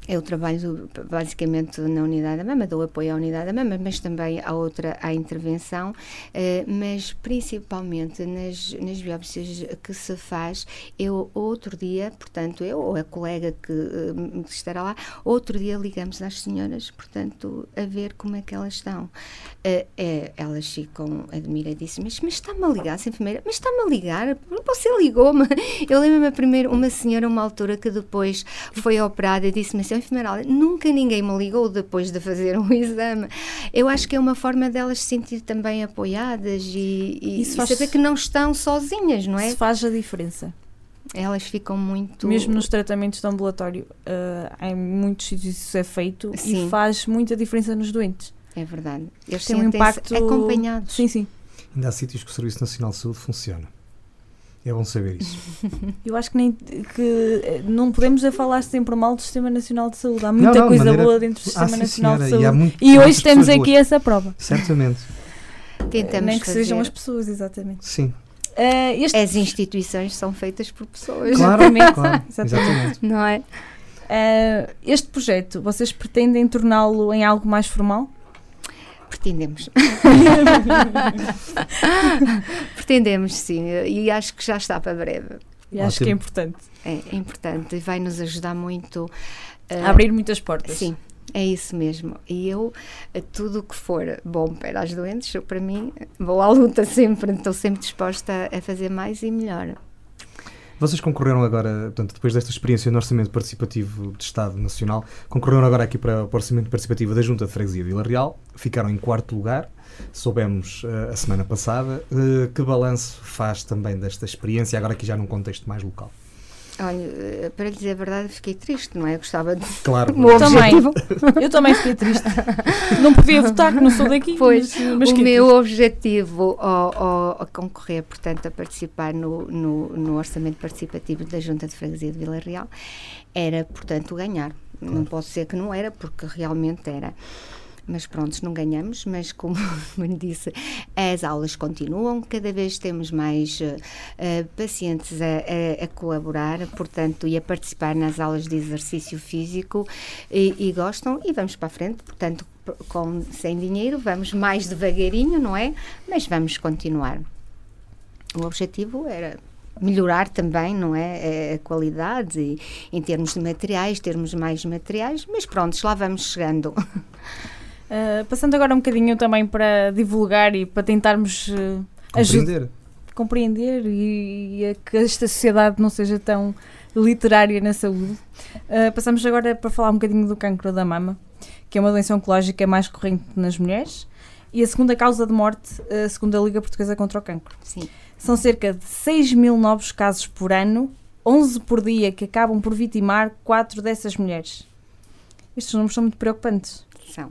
eu trabalho basicamente na unidade da mama, dou apoio à unidade da mama, mas também à outra, à intervenção, eh, mas principalmente nas, nas biópsias que se faz, eu outro dia, portanto, eu ou a colega que, eh, estará lá, outro dia ligamos às senhoras, portanto, a ver como é que elas estão. É, elas ficam admiradíssimas, mas está-me a ligar, a enfermeira, mas está-me a ligar, você ligou-me. Eu lembro-me primeiro, uma senhora, uma altura que depois foi operada e disse-me assim, enfermeira, nunca ninguém me ligou depois de fazer um exame. Eu acho que é uma forma delas se sentir também apoiadas e, e, e saber que não estão sozinhas, não é? Isso faz a diferença. Elas ficam muito. Mesmo nos tratamentos de ambulatório, uh, em muitos sítios isso é feito Sim. e faz muita diferença nos doentes. É verdade. Eles têm um impacto acompanhados. Sim, sim. Ainda há sítios que o Serviço Nacional de Saúde funciona. É bom saber isso. Eu acho que, nem, que eh, não podemos a falar sempre mal do Sistema Nacional de Saúde. Há muita não, não, coisa maneira... boa dentro do Sistema ah, Nacional senhora, de Saúde. E, muito, e hoje temos aqui boas. essa prova. Certamente. Tentamos Nem que fazer. sejam as pessoas, exatamente. Sim. Uh, este... As instituições são feitas por pessoas. Claro, exatamente. Claro, exatamente. Não é? Uh, este projeto, vocês pretendem torná-lo em algo mais formal? Pretendemos. Pretendemos, sim. E acho que já está para breve. E acho que é importante. É, é importante e vai nos ajudar muito uh, a abrir muitas portas. Sim, é isso mesmo. E eu, tudo o que for bom para as doentes, para mim, vou à luta sempre, estou sempre disposta a fazer mais e melhor. Vocês concorreram agora, portanto, depois desta experiência no Orçamento Participativo de Estado Nacional, concorreram agora aqui para o Orçamento Participativo da Junta de Freguesia de Vila Real, ficaram em quarto lugar, soubemos uh, a semana passada. Uh, que balanço faz também desta experiência, agora aqui já num contexto mais local? Olha, eh, para lhe dizer a verdade, fiquei triste, não é? Eu gostava de. Claro, eu também. eu também fiquei triste. Não podia votar, que não sou daqui. Pois, mas, mas o meu triste. objetivo ao, ao, a concorrer, portanto, a participar no, no, no, Orçamento Participativo da Junta de Freguesia de Vila Real era, portanto, ganhar. Claro. Não posso dizer que não era, porque realmente era mas pronto, não ganhamos, mas como, disse, as aulas continuam, cada vez temos mais uh, pacientes a, a, a, colaborar, portanto, e a participar nas aulas de exercício físico e, e gostam e vamos para a frente, portanto, com, sem dinheiro, vamos mais devagarinho, não é? Mas vamos continuar. O objetivo era melhorar também, não é, a qualidade e, em termos de materiais, termos mais materiais, mas pronto, lá vamos chegando. Uh, passando agora um bocadinho também para divulgar e para tentarmos uh, compreender, compreender e, e que esta sociedade não seja tão literária na saúde. Uh, passamos agora para falar um bocadinho do cancro da mama, que é uma doença oncológica mais corrente nas mulheres e a segunda causa de morte, uh, segundo a Liga Portuguesa contra o Cancro. Sim. São cerca de 6 mil novos casos por ano, 11 por dia, que acabam por vitimar 4 dessas mulheres. Estes números são muito preocupantes. São.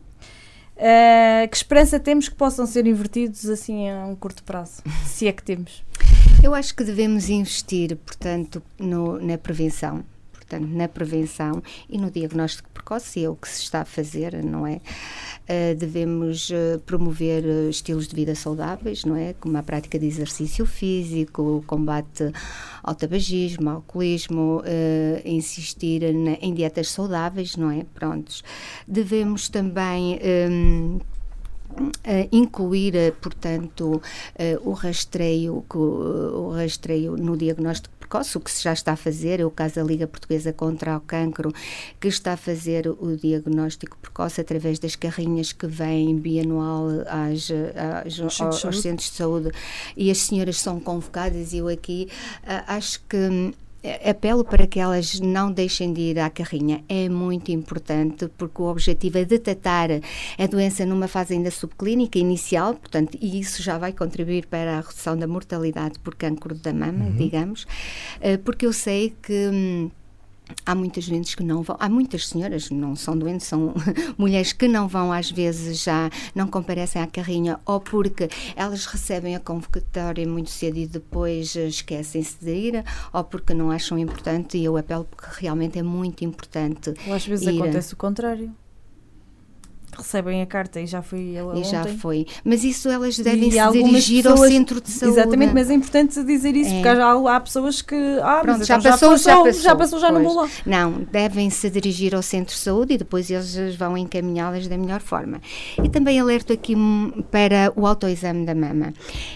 Uh, que esperança temos que possam ser invertidos assim a um curto prazo, se é que temos? Eu acho que devemos investir, portanto, no, na prevenção portanto, na prevenção e no diagnóstico precoce, é o que se está a fazer, não é? Uh, devemos uh, promover uh, estilos de vida saudáveis, não é? Como a prática de exercício físico, o combate ao tabagismo, ao alcoolismo, insistir na, em dietas saudáveis, não é? Prontos. Devemos também. Um, Uh, incluir, portanto, uh, o rastreio, o rastreio no diagnóstico precoce, o que se já está a fazer, é o caso da Liga Portuguesa contra o Cancro, que está a fazer o diagnóstico precoce através das carrinhas que vêm bianual às, às, aos, aos centros de saúde. E as senhoras são convocadas e eu aqui uh, acho que apelo para que elas não deixem de ir à carrinha. É muito importante porque o objetivo é detectar a doença numa fase ainda subclínica inicial, portanto, e isso já vai contribuir para a redução da mortalidade por cancro da mama, uhum. digamos, eh, porque eu sei que hum, Há muitas doentes que não vão, há muitas senhoras, não são doentes, são mulheres que não vão, às vezes já não comparecem à carrinha, ou porque elas recebem a convocatória muito cedo e depois esquecem-se de ir, ou porque não acham importante, e eu apelo porque realmente é muito importante. Ou às vezes ir. acontece o contrário recebem a carta e já foi ela E já foi. Mas isso elas devem e se dirigir pessoas, ao centro de saúde. Exatamente, mas é importante dizer isso, é. porque há, há, pessoas que. Ah, Pronto, já, então passou, já, passou, já passou, já, não vou lá. Não, devem se dirigir ao centro de saúde e depois eles vão encaminhá-las da melhor forma. E também alerto aqui para o autoexame da mama.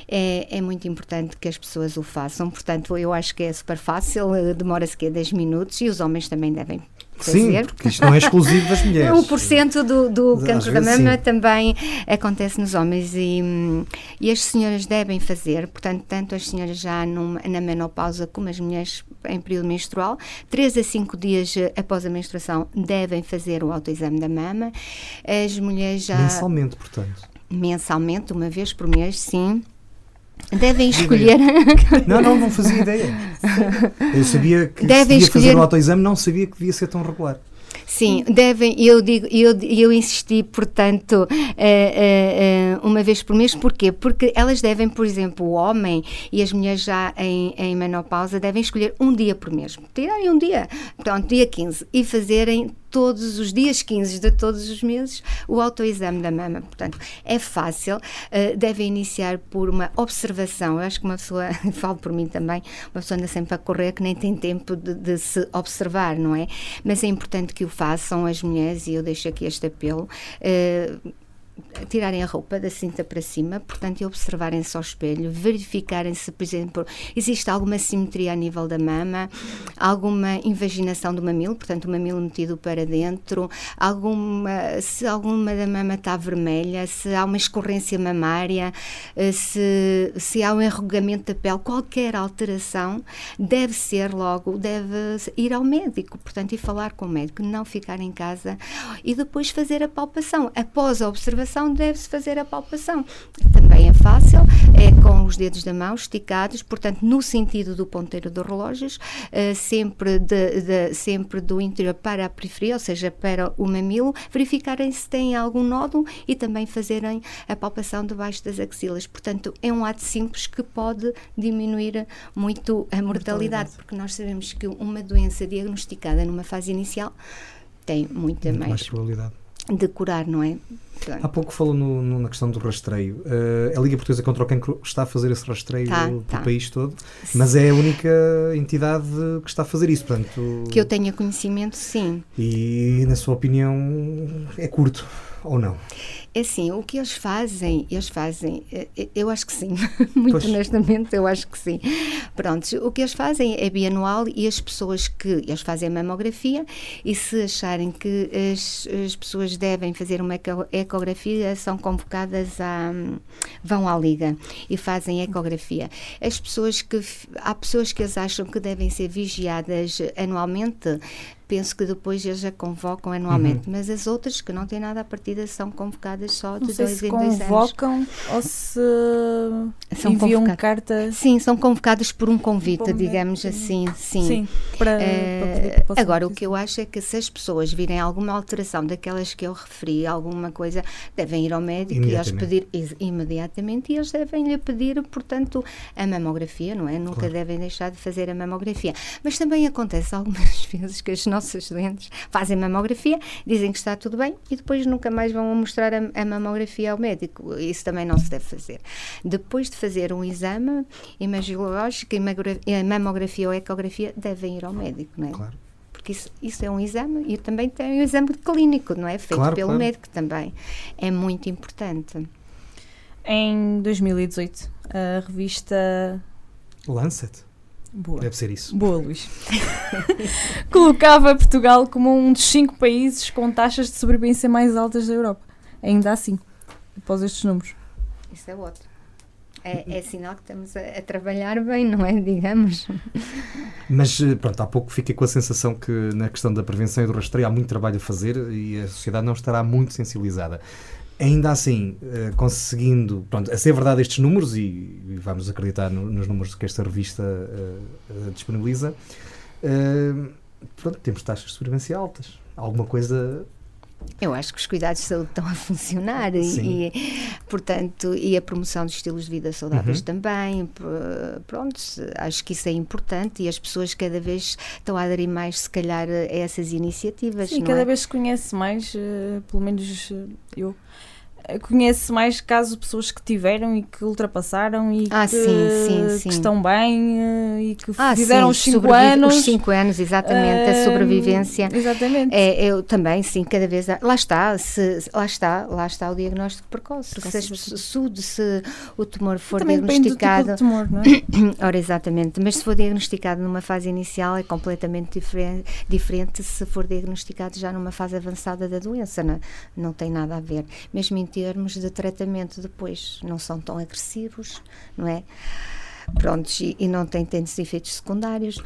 É, é muito importante que as pessoas o façam, portanto, eu acho que é super fácil, eh, demora-se que 10 minutos e os homens também devem Sim, porque isto não é exclusivo das mulheres. 1% do, do cancro da mama sim. também acontece nos homens e, e as senhoras devem fazer, portanto, tanto as senhoras já numa, na menopausa como as mulheres em período menstrual, 3 a 5 dias após a menstruação devem fazer o autoexame da mama. As mulheres já... Mensalmente, portanto. Mensalmente, uma vez por mês, sim. Devem escolher. Não, não, não fazia ideia. Eu sabia que devem se escolher... fazer o autoexame, não sabia que devia ser tão regular. Sim, devem, eu digo, eu, eu insisti, portanto, uh, uh, uh, uma vez por mês, porquê? Porque elas devem, por exemplo, o homem e as mulheres já em, em menopausa devem escolher um dia por mês, tirarem um dia, pronto, dia 15, e fazerem todos os dias 15 de todos os meses o autoexame da mama. Portanto, é fácil, uh, devem iniciar por uma observação. Eu acho que uma pessoa, falo por mim também, uma pessoa anda sempre a correr que nem tem tempo de, de se observar, não é? Mas é importante que o façam as mulheres e eu deixo aqui este apelo. Uh, tirarem a roupa da cinta para cima, portanto, e observarem-se ao espelho, verificarem se, por exemplo, existe alguma simetria a nível da mama, alguma invaginação do mamilo, portanto, o mamilo metido para dentro, alguma, se alguma da mama está vermelha, se há uma escorrência mamária, eh, se, se há um enrugamento da pele, qualquer alteração deve ser logo, deve ir ao médico, portanto, e falar com o médico, não ficar em casa e depois fazer a palpação. Após a observação, deve-se fazer a palpação. Também é fácil, é com os dedos da mão esticados, portanto, no sentido do ponteiro dos relógios, uh, sempre, de, de, sempre do interior para a periferia, ou seja, para o mamilo, verificarem se tem algum nódulo e também fazerem a palpação debaixo das axilas. Portanto, é um ato simples que pode diminuir muito a mortalidade, mortalidade. porque nós sabemos que uma doença diagnosticada numa fase inicial tem muita muito mais, mais probabilidade de curar, não é? Há pouco falou no, no, na questão do rastreio. Uh, a Liga Portuguesa contra o Cancro está a fazer esse rastreio tá, pelo tá. país todo, mas é a única entidade que está a fazer isso. Portanto, que eu tenha conhecimento, sim. E, na sua opinião, é curto ou não? É assim, o que eles fazem, eles fazem, eh, eh, eu acho que sim, muito pois. honestamente, eu acho que sim. Pronto, o que eles fazem é bianual e as pessoas que, eles fazem a mamografia e se acharem que as, as pessoas devem fazer uma ecografia, são convocadas a, vão à liga e fazem ecografia. As pessoas que, há pessoas que as acham que devem ser vigiadas anualmente, penso que depois eles a convocam anualmente, uhum. mas as outras que não têm nada a partida são convocadas só de não dois em dois anos. convocam ou se são enviam cartas? Sim, são convocadas por um convite, digamos assim, sim. sim para, uh, para agora, o que eu acho é que se as pessoas virem alguma alteração daquelas que eu referi, alguma coisa, devem ir ao médico e eles pedir imediatamente e eles devem lhe pedir, portanto, a mamografia, não é? Nunca claro. devem deixar de fazer a mamografia. Mas também acontece algumas vezes que as nossas nossos doentes fazem mamografia, dizem que está tudo bem e depois nunca mais vão mostrar a, a mamografia ao médico. Isso também não se deve fazer. Depois de fazer um exame imagiológico, a mamografia ou ecografia, devem ir ao médico, não é? Claro porque isso, isso, é um exame e também tem um exame clínico, não é? Feito claro, pelo claro. médico também. É muito importante. Em 2018, a revista Lancet Boa. Deve ser isso. Boa, Luís. Colocava Portugal como um dos cinco países com taxas de sobrevivência mais altas da Europa. Ainda assim, após estes números. Isso é outro. É, é sinal que estamos a, a, trabalhar bem, não é? Digamos. Mas, eh, pronto, há pouco fiquei com a sensação que na questão da prevenção e do rastreio há muito trabalho a fazer e a sociedade não estará muito sensibilizada ainda assim, uh, conseguindo, pronto, a ser verdade estes números, e, vamos acreditar no, nos números que esta revista uh, uh, disponibiliza, pronto, temos taxas de sobrevivência altas. Alguma coisa eu acho que os cuidados de saúde estão a funcionar e, e, portanto, e a promoção de estilos de vida saudáveis uhum. também. Pronto, acho que isso é importante e as pessoas cada vez estão a aderir mais, se calhar, a essas iniciativas. Sim, cada é? vez se conhece mais, pelo menos eu conhece mais casos de pessoas que tiveram e que ultrapassaram e ah, que, sim, sim, sim. que, estão bem eh, e que ah, fizeram os 5 anos. Os 5 anos, exatamente, uh, a sobrevivência. Exatamente. É, eu também, sim, cada vez. Lá está, se, lá está, lá está o diagnóstico precoce. Se, se, se, o tumor for também diagnosticado. Do tipo de tumor, não é? Ora, exatamente. Mas se for diagnosticado numa fase inicial é completamente diferente, diferente se for diagnosticado já numa fase avançada da doença. Não, não tem nada a ver. Mesmo em termos de tratamento depois. Não são tão agressivos, não é? Prontos, e, e não têm tantos efeitos secundários.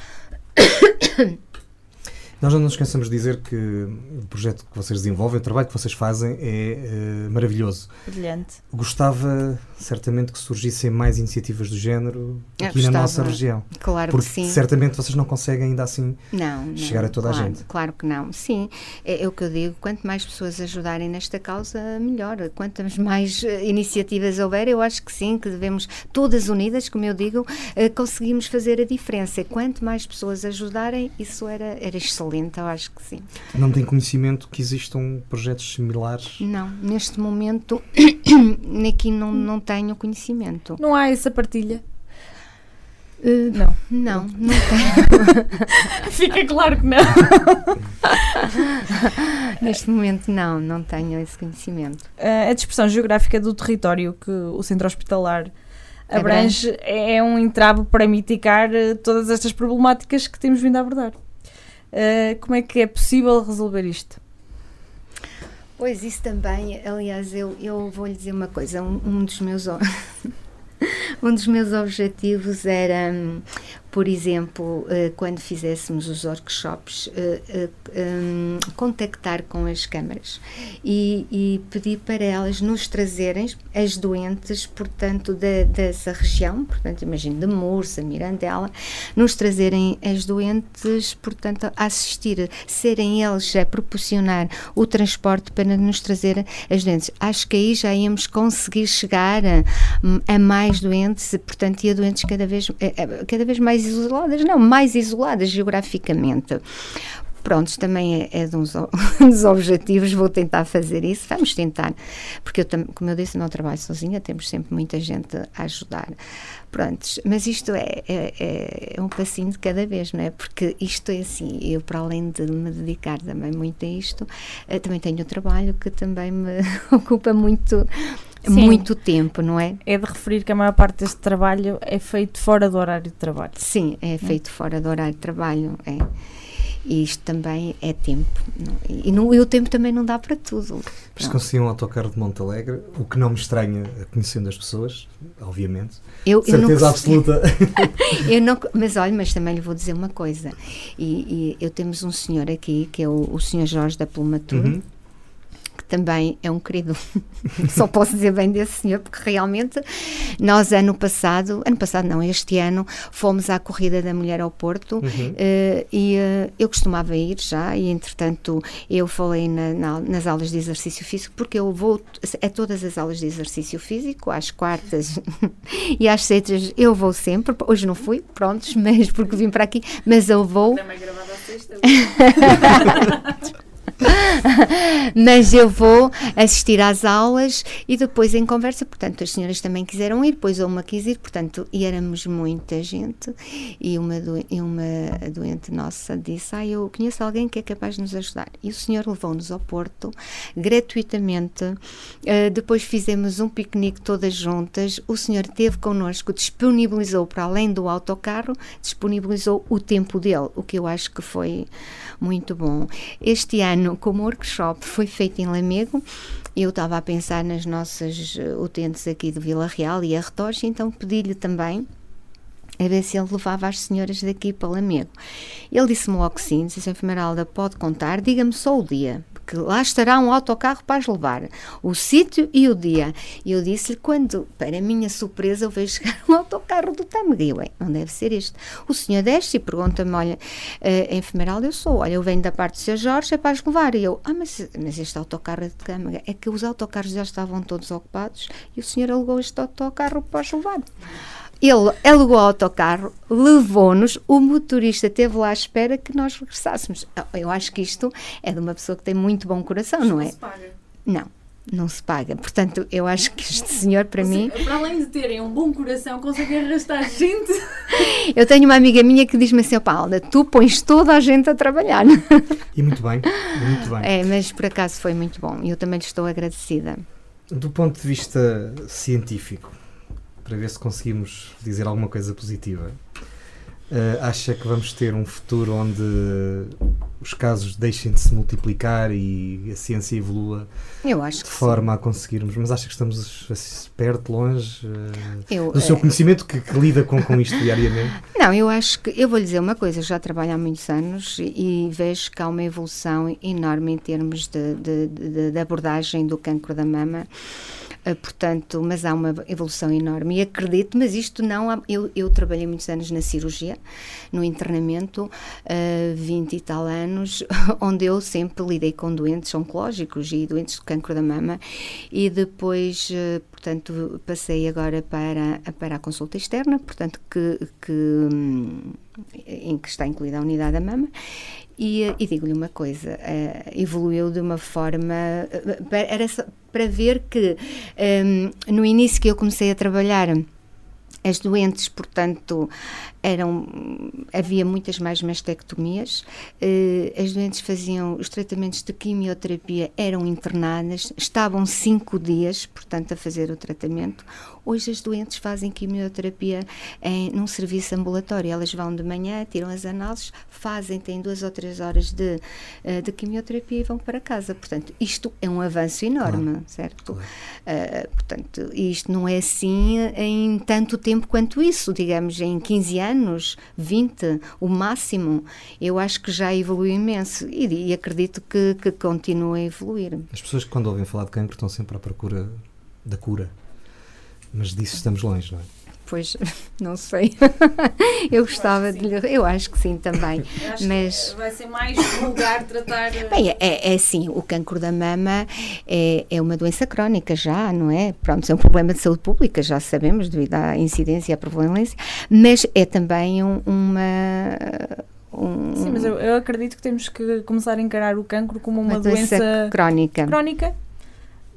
Nós não nos esqueçamos de dizer que o projeto que vocês desenvolvem, o trabalho que vocês fazem é uh, maravilhoso. Brilhante. Gostava certamente que surgissem mais iniciativas do género aqui na nossa região. Claro porque que sim. certamente vocês não conseguem ainda assim não, chegar não, a toda claro, a gente. Claro que não. Sim, é, é, o que eu digo, quanto mais pessoas ajudarem nesta causa, melhor. Quantas mais uh, iniciativas houver, eu acho que sim, que devemos, todas unidas, como eu digo, uh, conseguimos fazer a diferença. Quanto mais pessoas ajudarem, isso era, era excelente, eu acho que sim. Não tem conhecimento que existam projetos similares? Não, neste momento aqui não, não tenho conhecimento. Não há essa partilha? Uh, Não. não, não tenho. Fica claro que não. Neste momento, não, não tenho esse conhecimento. Uh, a dispersão geográfica do território que o centro hospitalar abrange é um entrave para mitigar uh, todas estas problemáticas que temos vindo a abordar. Uh, como é que é possível resolver isto? Pois isso também, aliás, eu, eu vou lhe dizer uma coisa, um, um dos meus um dos meus objetivos era, hum, por exemplo, eh, quando fizéssemos os workshops, eh, eh, hum, contactar com as câmaras e, e pedir para elas nos trazerem as doentes, portanto, da, dessa região, portanto, imagino de Mursa, Mirandela, nos trazerem as doentes, portanto, a assistir, serem eles a proporcionar o transporte para nos trazer as doentes. Acho que aí já íamos conseguir chegar a, a mais doentes, portanto, e a doentes cada vez, cada vez mais isoladas, não, mais isoladas geograficamente. Prontos, também é, é de uns, dos objetivos, vou tentar fazer isso, vamos tentar, porque eu, tam- como eu disse, não trabalho sozinha, temos sempre muita gente a ajudar. Prontos, mas isto é, é, é- é um passinho de cada vez, não é? Porque isto é assim, eu para além de me dedicar também muito a isto, eh, também tenho o trabalho que também me ocupa muito, Sim. muito tempo, não é? É de referir que a maior parte deste trabalho é feito fora do horário de trabalho. Sim, é feito fora do horário de trabalho, é. E isto também é tempo. não- E, no, e o tempo também não dá para tudo. Mas Não. consegui um autocarro de Monte Alegre, o que não me estranha conhecendo as pessoas, obviamente. Eu, eu não Certeza absoluta. Eu não, mas olha, mas também lhe vou dizer uma coisa. E, e eu temos um senhor aqui, que é o, o senhor Jorge da Plumatur, Uhum. Que também é um querido. Só posso dizer bem desse senhor, porque realmente nós, ano passado, ano passado não, este ano, fomos à Corrida da Mulher ao Porto Uhum. eh, e eh, eu costumava ir já, e entretanto eu falei na- na- nas aulas de exercício físico, porque eu vou a todas as aulas de exercício físico, às quartas e às sextas eu vou sempre. Hoje não fui, prontos, mas porque vim para aqui, mas eu vou. Mas eu vou assistir às aulas e depois em conversa, portanto, as senhoras também quiseram ir, depois uma quis ir, portanto, e éramos muita gente. E uma, do- e uma doente nossa disse, ah, eu conheço alguém que é capaz de nos ajudar. E o senhor levou-nos ao Porto gratuitamente, Uh, depois fizemos um piquenique todas juntas, o senhor teve connosco, disponibilizou para além do autocarro, disponibilizou o tempo dele, o que eu acho que foi muito bom. Este ano, como o workshop foi feito em Lamego, eu estava a pensar nas nossas eh, utentes aqui de Vila Real e arredores, então pedi-lhe também a ver se ele levava as senhoras daqui para Lamego. Ele disse-me logo sim, disse a enfermeira Alda, pode contar, diga-me só o dia, que lá estará um autocarro para as levar, o sítio e o dia. E eu disse-lhe, quando, para minha surpresa, eu vejo chegar um autocarro do Tâmega. Eu, "Ué, não deve ser este. O senhor desce e pergunta-me, olha, eh, a enfermeira eu sou, olha, eu venho da parte do Sr. Jorge, é para as levar. E eu, ah, mas, mas este autocarro é de Tâmega. É que os autocarros já estavam todos ocupados e o senhor alugou este autocarro para as levar. Ele alugou o autocarro, levou-nos, o motorista esteve lá à espera que nós regressássemos. Eu acho que isto é de uma pessoa que tem muito bom coração, não é? Não, não se paga. Portanto, eu acho que este senhor, para mim. Para além de terem um bom coração, conseguem arrastar gente. Eu tenho uma amiga minha que diz-me assim: Opa, Alda, tu pões toda a gente a trabalhar. E muito bem, muito bem. É, mas por acaso foi muito bom e eu também lhe estou agradecida. Do ponto de vista científico, para ver se conseguimos dizer alguma coisa positiva, eh, acha que vamos ter um futuro onde os casos deixem de se multiplicar e a ciência evolua Eu acho de que sim. forma a conseguirmos? Mas acha que estamos perto, longe? eh, Eu, do seu eh, conhecimento que, que lida com, com isto diariamente? Não, eu acho que, eu vou lhe dizer uma coisa, eu já trabalho há muitos anos e, e vejo que há uma evolução enorme em termos de, de- de- de abordagem do cancro da mama, portanto, mas há uma evolução enorme e acredito, mas isto não, eu, eu trabalhei muitos anos na cirurgia, no internamento, eh, 20 e tal anos, onde eu sempre lidei com doentes oncológicos e doentes do cancro da mama e depois, eh, portanto, passei agora para, para a consulta externa, portanto, que, que, hum, em que está incluída a unidade da mama. E, e digo-lhe uma coisa, eh, evoluiu de uma forma. pa- Era só para ver que hum, no início que eu comecei a trabalhar as doentes, portanto, eram havia muitas mais mastectomias. Uh, as doentes faziam os tratamentos de quimioterapia, eram internadas, estavam cinco dias, portanto, a fazer o tratamento. Hoje as doentes fazem quimioterapia em num serviço ambulatório. Elas vão de manhã, tiram as análises, fazem, têm duas ou três horas de, uh, de quimioterapia e vão para casa. Portanto, isto é um avanço enorme, claro. certo? Claro. Uh, portanto, isto não é assim em tanto tempo quanto isso, digamos, em 15 anos, 20, o máximo. Eu acho que já evoluiu imenso e, e acredito que, que continue a evoluir. As pessoas que quando ouvem falar de cancro estão sempre à procura da cura, mas disso estamos longe, não é? Pois, não sei. eu gostava de lhe. Eu acho que sim também. mas vai ser mais vulgar tratar. Bem, é, é assim: o cancro da mama é, é uma doença crónica já, não é? Pronto, é um problema de saúde pública, já sabemos, devido à incidência e à prevalência, mas é também um, uma. Um, Sim, mas eu, eu, acredito que temos que começar a encarar o cancro como uma, uma doença, doença crónica. crónica,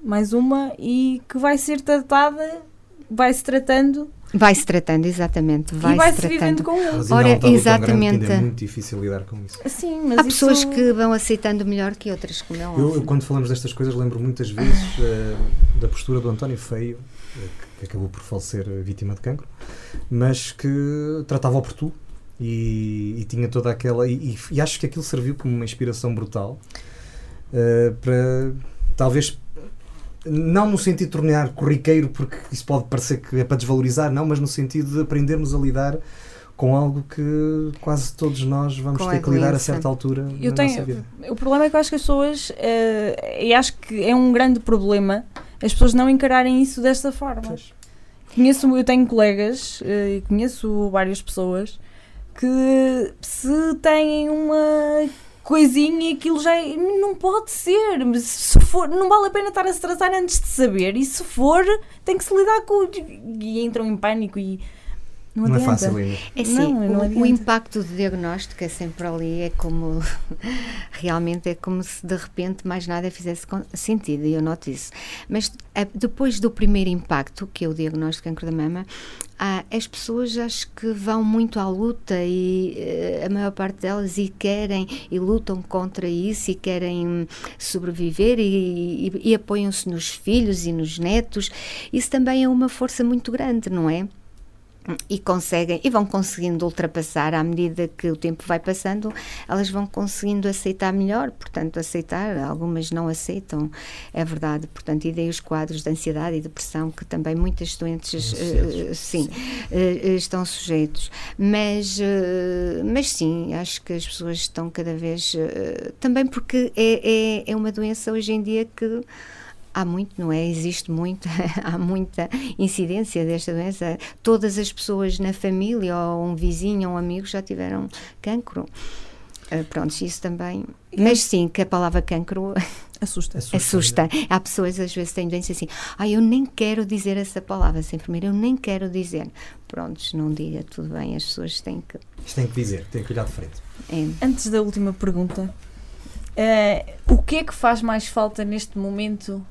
mais uma, e que vai ser tratada, vai-se tratando Vai-se tratando, exatamente. Vai-se vai tratando. vivendo com ele. Ora, exatamente. é muito difícil lidar com isso. Sim, mas Há isso... pessoas que vão aceitando melhor que outras, como é eu, eu, quando falamos destas coisas, lembro muitas vezes uh, da postura do António Feio, uh, que acabou por falecer vítima de cancro, mas que tratava-o por tu e, e, tinha toda aquela. E, e, acho que aquilo serviu como uma inspiração brutal uh, para talvez não no sentido de tornar corriqueiro, porque isso pode parecer que é para desvalorizar, não, mas no sentido de aprendermos a lidar com algo que quase todos nós vamos com ter que lidar a certa altura eu na tenho, nossa vida. O problema é que eu acho que as pessoas, uh, e acho que é um grande problema, as pessoas não encararem isso desta forma. Pois. Conheço, eu tenho colegas uh, e conheço várias pessoas que se têm uma coisinha e aquilo já é, não pode ser. Se for, não vale a pena estar a se tratar antes de saber. E se for, tem que se lidar com. E entram em pânico e. Não, não é fácil ainda. É sim, não, não o, o, impacto do diagnóstico é sempre ali, é como realmente é como se de repente mais nada fizesse sentido, e eu noto isso. Mas depois do primeiro impacto, que é o diagnóstico de cancro da mama, ah, as pessoas acho que vão muito à luta e uh, a maior parte delas e querem e lutam contra isso e querem sobreviver e, e, e apoiam-se nos filhos e nos netos. Isso também é uma força muito grande, não é? E conseguem e vão conseguindo ultrapassar à medida que o tempo vai passando elas vão conseguindo aceitar melhor portanto aceitar algumas não aceitam é verdade portanto e daí os quadros de ansiedade e depressão que também muitas doentes uh, sim, uh, estão sujeitos. Mas uh, mas sim acho que as pessoas estão cada vez também porque é, é, é uma doença hoje em dia que há muito, não é? Existe muito, há muita incidência desta doença. Todas as pessoas na família, ou um vizinho, ou um amigo, já tiveram cancro. Uh, pronto, isso também. Mas sim, que a palavra cancro assusta. Assusta. assusta. Há pessoas às vezes têm doença assim, ah, eu nem quero dizer essa palavra, sem enfermeira, eu nem quero dizer. Prontos, não diga, tudo bem, as pessoas têm que. Isto tem que dizer, tem que olhar de frente. É. Antes da última pergunta, uh, o que é que faz mais falta neste momento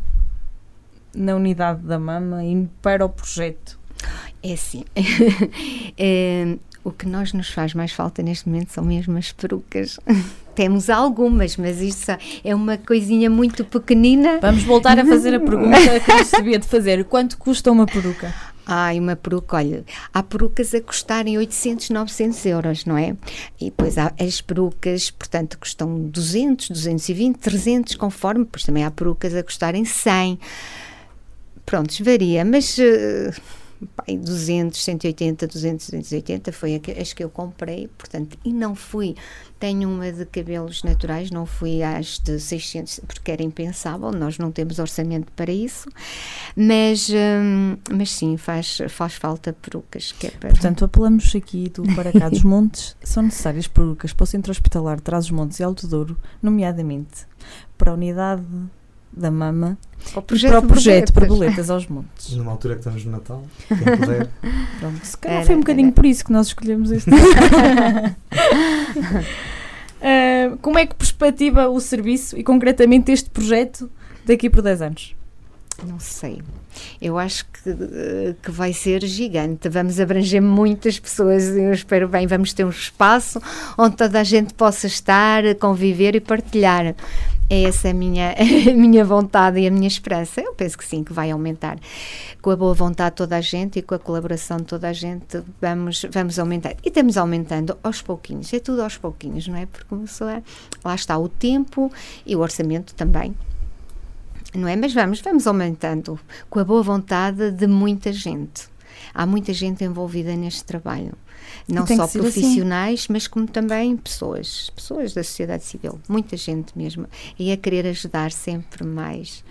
na unidade da mama e para o projeto? É assim. é, o que nós nos faz mais falta neste momento são mesmo as perucas. Temos algumas, mas isso é uma coisinha muito pequenina. Vamos voltar a fazer a pergunta que eu sabia de fazer. Quanto custa uma peruca? Ai, uma peruca, olha, há perucas a custarem 800, 900 euros, não é? E depois há as perucas, portanto, custam 200, 220, 300, conforme, pois também há perucas a custarem 100 pronto, varia, mas uh, pai, 200, 180, 200, 280 foi as que eu comprei, portanto, e não fui. Tenho uma de cabelos naturais, não fui às de 600, porque era impensável, nós não temos orçamento para isso, mas, hum, mas sim, faz, faz falta perucas. Que é para... Portanto, apelamos aqui do para cá dos Montes, são necessárias perucas para o Centro Hospitalar de Trás-os-Montes e Alto Douro, nomeadamente para a unidade da mama para o projeto, para o projeto Borboletas aos Montes. Numa altura que estamos no Natal, quem puder. Pronto, se calhar foi um bocadinho era. por isso que nós escolhemos este. uh, como é que perspectiva o serviço e concretamente este projeto daqui por 10 anos? Não sei. Eu acho que, eh, que vai ser gigante. Vamos abranger muitas pessoas. Eu espero bem. Vamos ter um espaço onde toda a gente possa estar, conviver e partilhar. É essa a minha, a minha vontade e a minha esperança. Eu penso que sim, que vai aumentar. Com a boa vontade de toda a gente e com a colaboração de toda a gente, vamos, vamos aumentar. E estamos aumentando aos pouquinhos. É tudo aos pouquinhos, não é? Porque começou lá está o tempo e o orçamento também não é? Mas vamos, vamos aumentando com a boa vontade de muita gente. Há muita gente envolvida neste trabalho. Não só assim. profissionais, assim. mas como também pessoas, pessoas da sociedade civil, muita gente mesmo, e a querer ajudar sempre mais.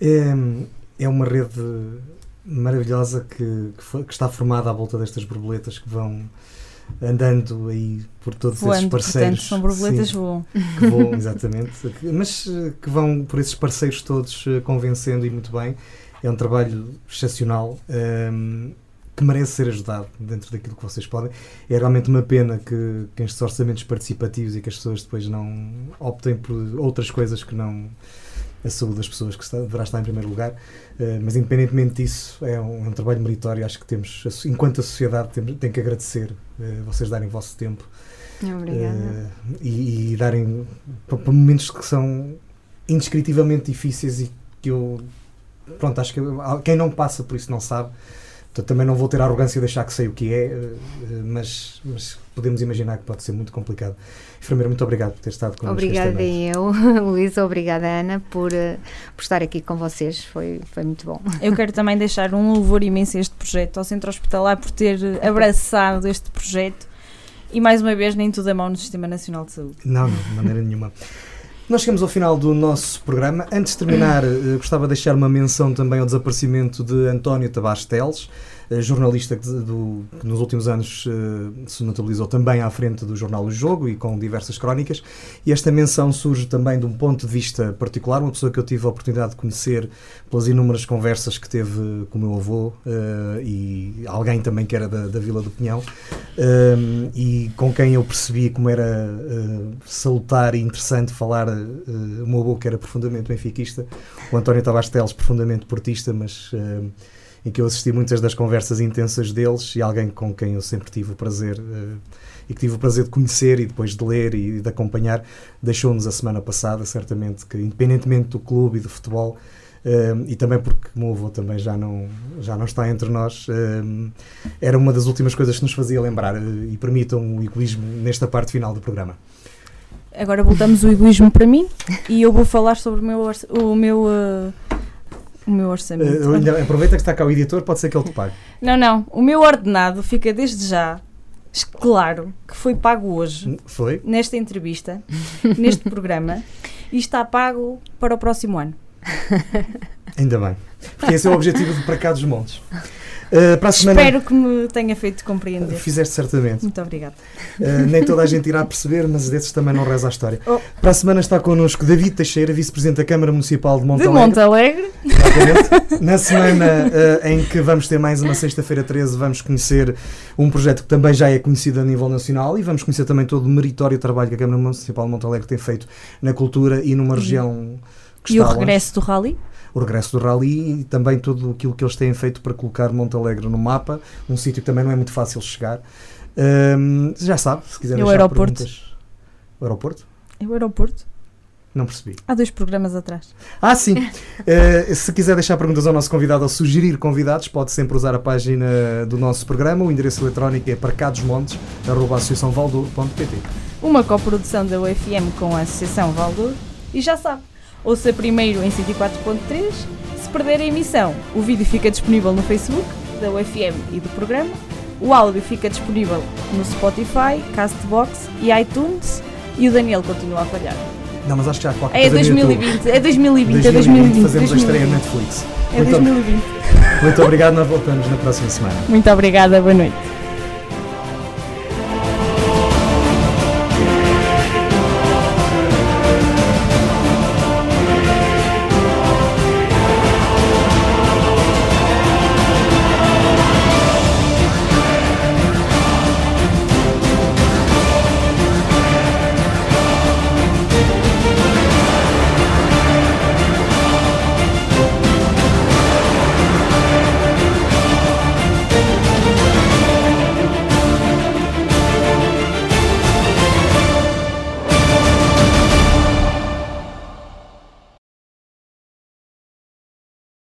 É, é uma rede maravilhosa que, que, foi, que está formada à volta destas borboletas que vão andando aí por todos Voando, esses parceiros. Portanto, são borboletas sim, voam. Que voam, exatamente. mas eh, que vão por esses parceiros todos eh, convencendo e muito bem. É um trabalho excepcional. Um, ehm, que merece ser ajudado dentro daquilo que vocês podem. É realmente uma pena que, que estes orçamentos participativos e que as pessoas depois não optem por outras coisas que não a saúde das pessoas, que está, deverá estar em primeiro lugar. Uh, mas, independentemente disso, é um, é um, trabalho meritório. Acho que temos, enquanto a sociedade, tem, tem que agradecer uh, vocês darem o vosso tempo. Obrigada. Uh, e, e, darem para momentos que são indescritivelmente difíceis e que eu. Pronto, acho que quem não passa por isso não sabe. Portanto, também não vou ter a arrogância de achar que sei o que é, mas, mas podemos imaginar que pode ser muito complicado. Enfermeira, muito obrigado por ter estado connosco. Obrigada eu, Luísa, obrigada Ana por, uh, por estar aqui com vocês, foi, foi muito bom. Eu quero também deixar um louvor imenso a este projeto, ao Centro Hospitalar por ter abraçado este projeto e mais uma vez nem tudo a mão no Sistema Nacional de Saúde. Não, não, de maneira nenhuma. Nós chegamos ao final do nosso programa. Antes de terminar, uh, gostava de deixar uma menção também ao desaparecimento de António Tabás Teles. Eh, jornalista que, do, que, nos últimos anos uh, se notabilizou também à frente do jornal O Jogo e com diversas crónicas. E esta menção surge também de um ponto de vista particular, uma pessoa que eu tive a oportunidade de conhecer pelas inúmeras conversas que teve com o meu avô uh, e alguém também que era da, da Vila do Pinhão e com quem eu percebi como era salutar e interessante falar. o meu avô que era profundamente benfiquista, o António Tavares Teles profundamente portista, mas em que eu assisti muitas das conversas intensas deles e alguém com quem eu sempre tive o prazer uh, e que tive o prazer de conhecer e depois de ler e de acompanhar, deixou-nos a semana passada, certamente que independentemente do clube e do futebol, uh, e também porque o meu avô também já não, já não está entre nós, uh, era uma das últimas coisas que nos fazia lembrar e permitam o egoísmo nesta parte final do programa. Agora voltamos o egoísmo para mim e eu vou falar sobre o meu, o meu o meu orçamento. Uh, aproveita que está cá o editor, pode ser que ele te pague. Não, não. O meu ordenado fica desde já claro que foi pago hoje. Foi? Nesta entrevista, neste programa, e está pago para o próximo ano. Ainda bem. Porque esse é o objetivo de Para Cá dos Montes. Uh, para a semana, Espero que me tenha feito compreender. Fizeste certamente. Muito obrigado. Uh, nem toda a gente irá perceber, mas desses também não reza a história. Oh. Para a semana está connosco David Teixeira, Vice-Presidente da Câmara Municipal de Monte de Monte Alegre. Na semana uh, em que vamos ter mais uma sexta-feira 13, vamos conhecer um projeto que também já é conhecido a nível nacional e vamos conhecer também todo o meritório trabalho que a Câmara Municipal de Monte Alegre tem feito na cultura e numa região que e está E o regresso longe. do rally? O regresso do rally e também tudo aquilo que eles têm feito para colocar Monte Alegre no mapa, um sítio que também não é muito fácil chegar. Um, já sabe, se quiser deixar aeroporto. perguntas. O aeroporto? É o aeroporto. Não percebi. Há dois programas atrás. Ah, sim. uh, se quiser deixar perguntas ao nosso convidado ou sugerir convidados, pode sempre usar a página do nosso programa. O endereço eletrónico é parcadosmontes.associaçãovaldur.pt Uma coprodução da UFM com a Associação Valdur. E já sabe, Ouça primeiro em 104.3. Se perder a emissão, o vídeo fica disponível no Facebook da UFM e do programa. O áudio fica disponível no Spotify, Castbox e iTunes. E o Daniel continua a falhar. Não, mas acho que já há qualquer é 2020, é 2020, 2020, é 2020. Fazemos 2020. a estreia Netflix. É muito 2020. Muito obrigado, nós voltamos na próxima semana. Muito obrigada, boa noite.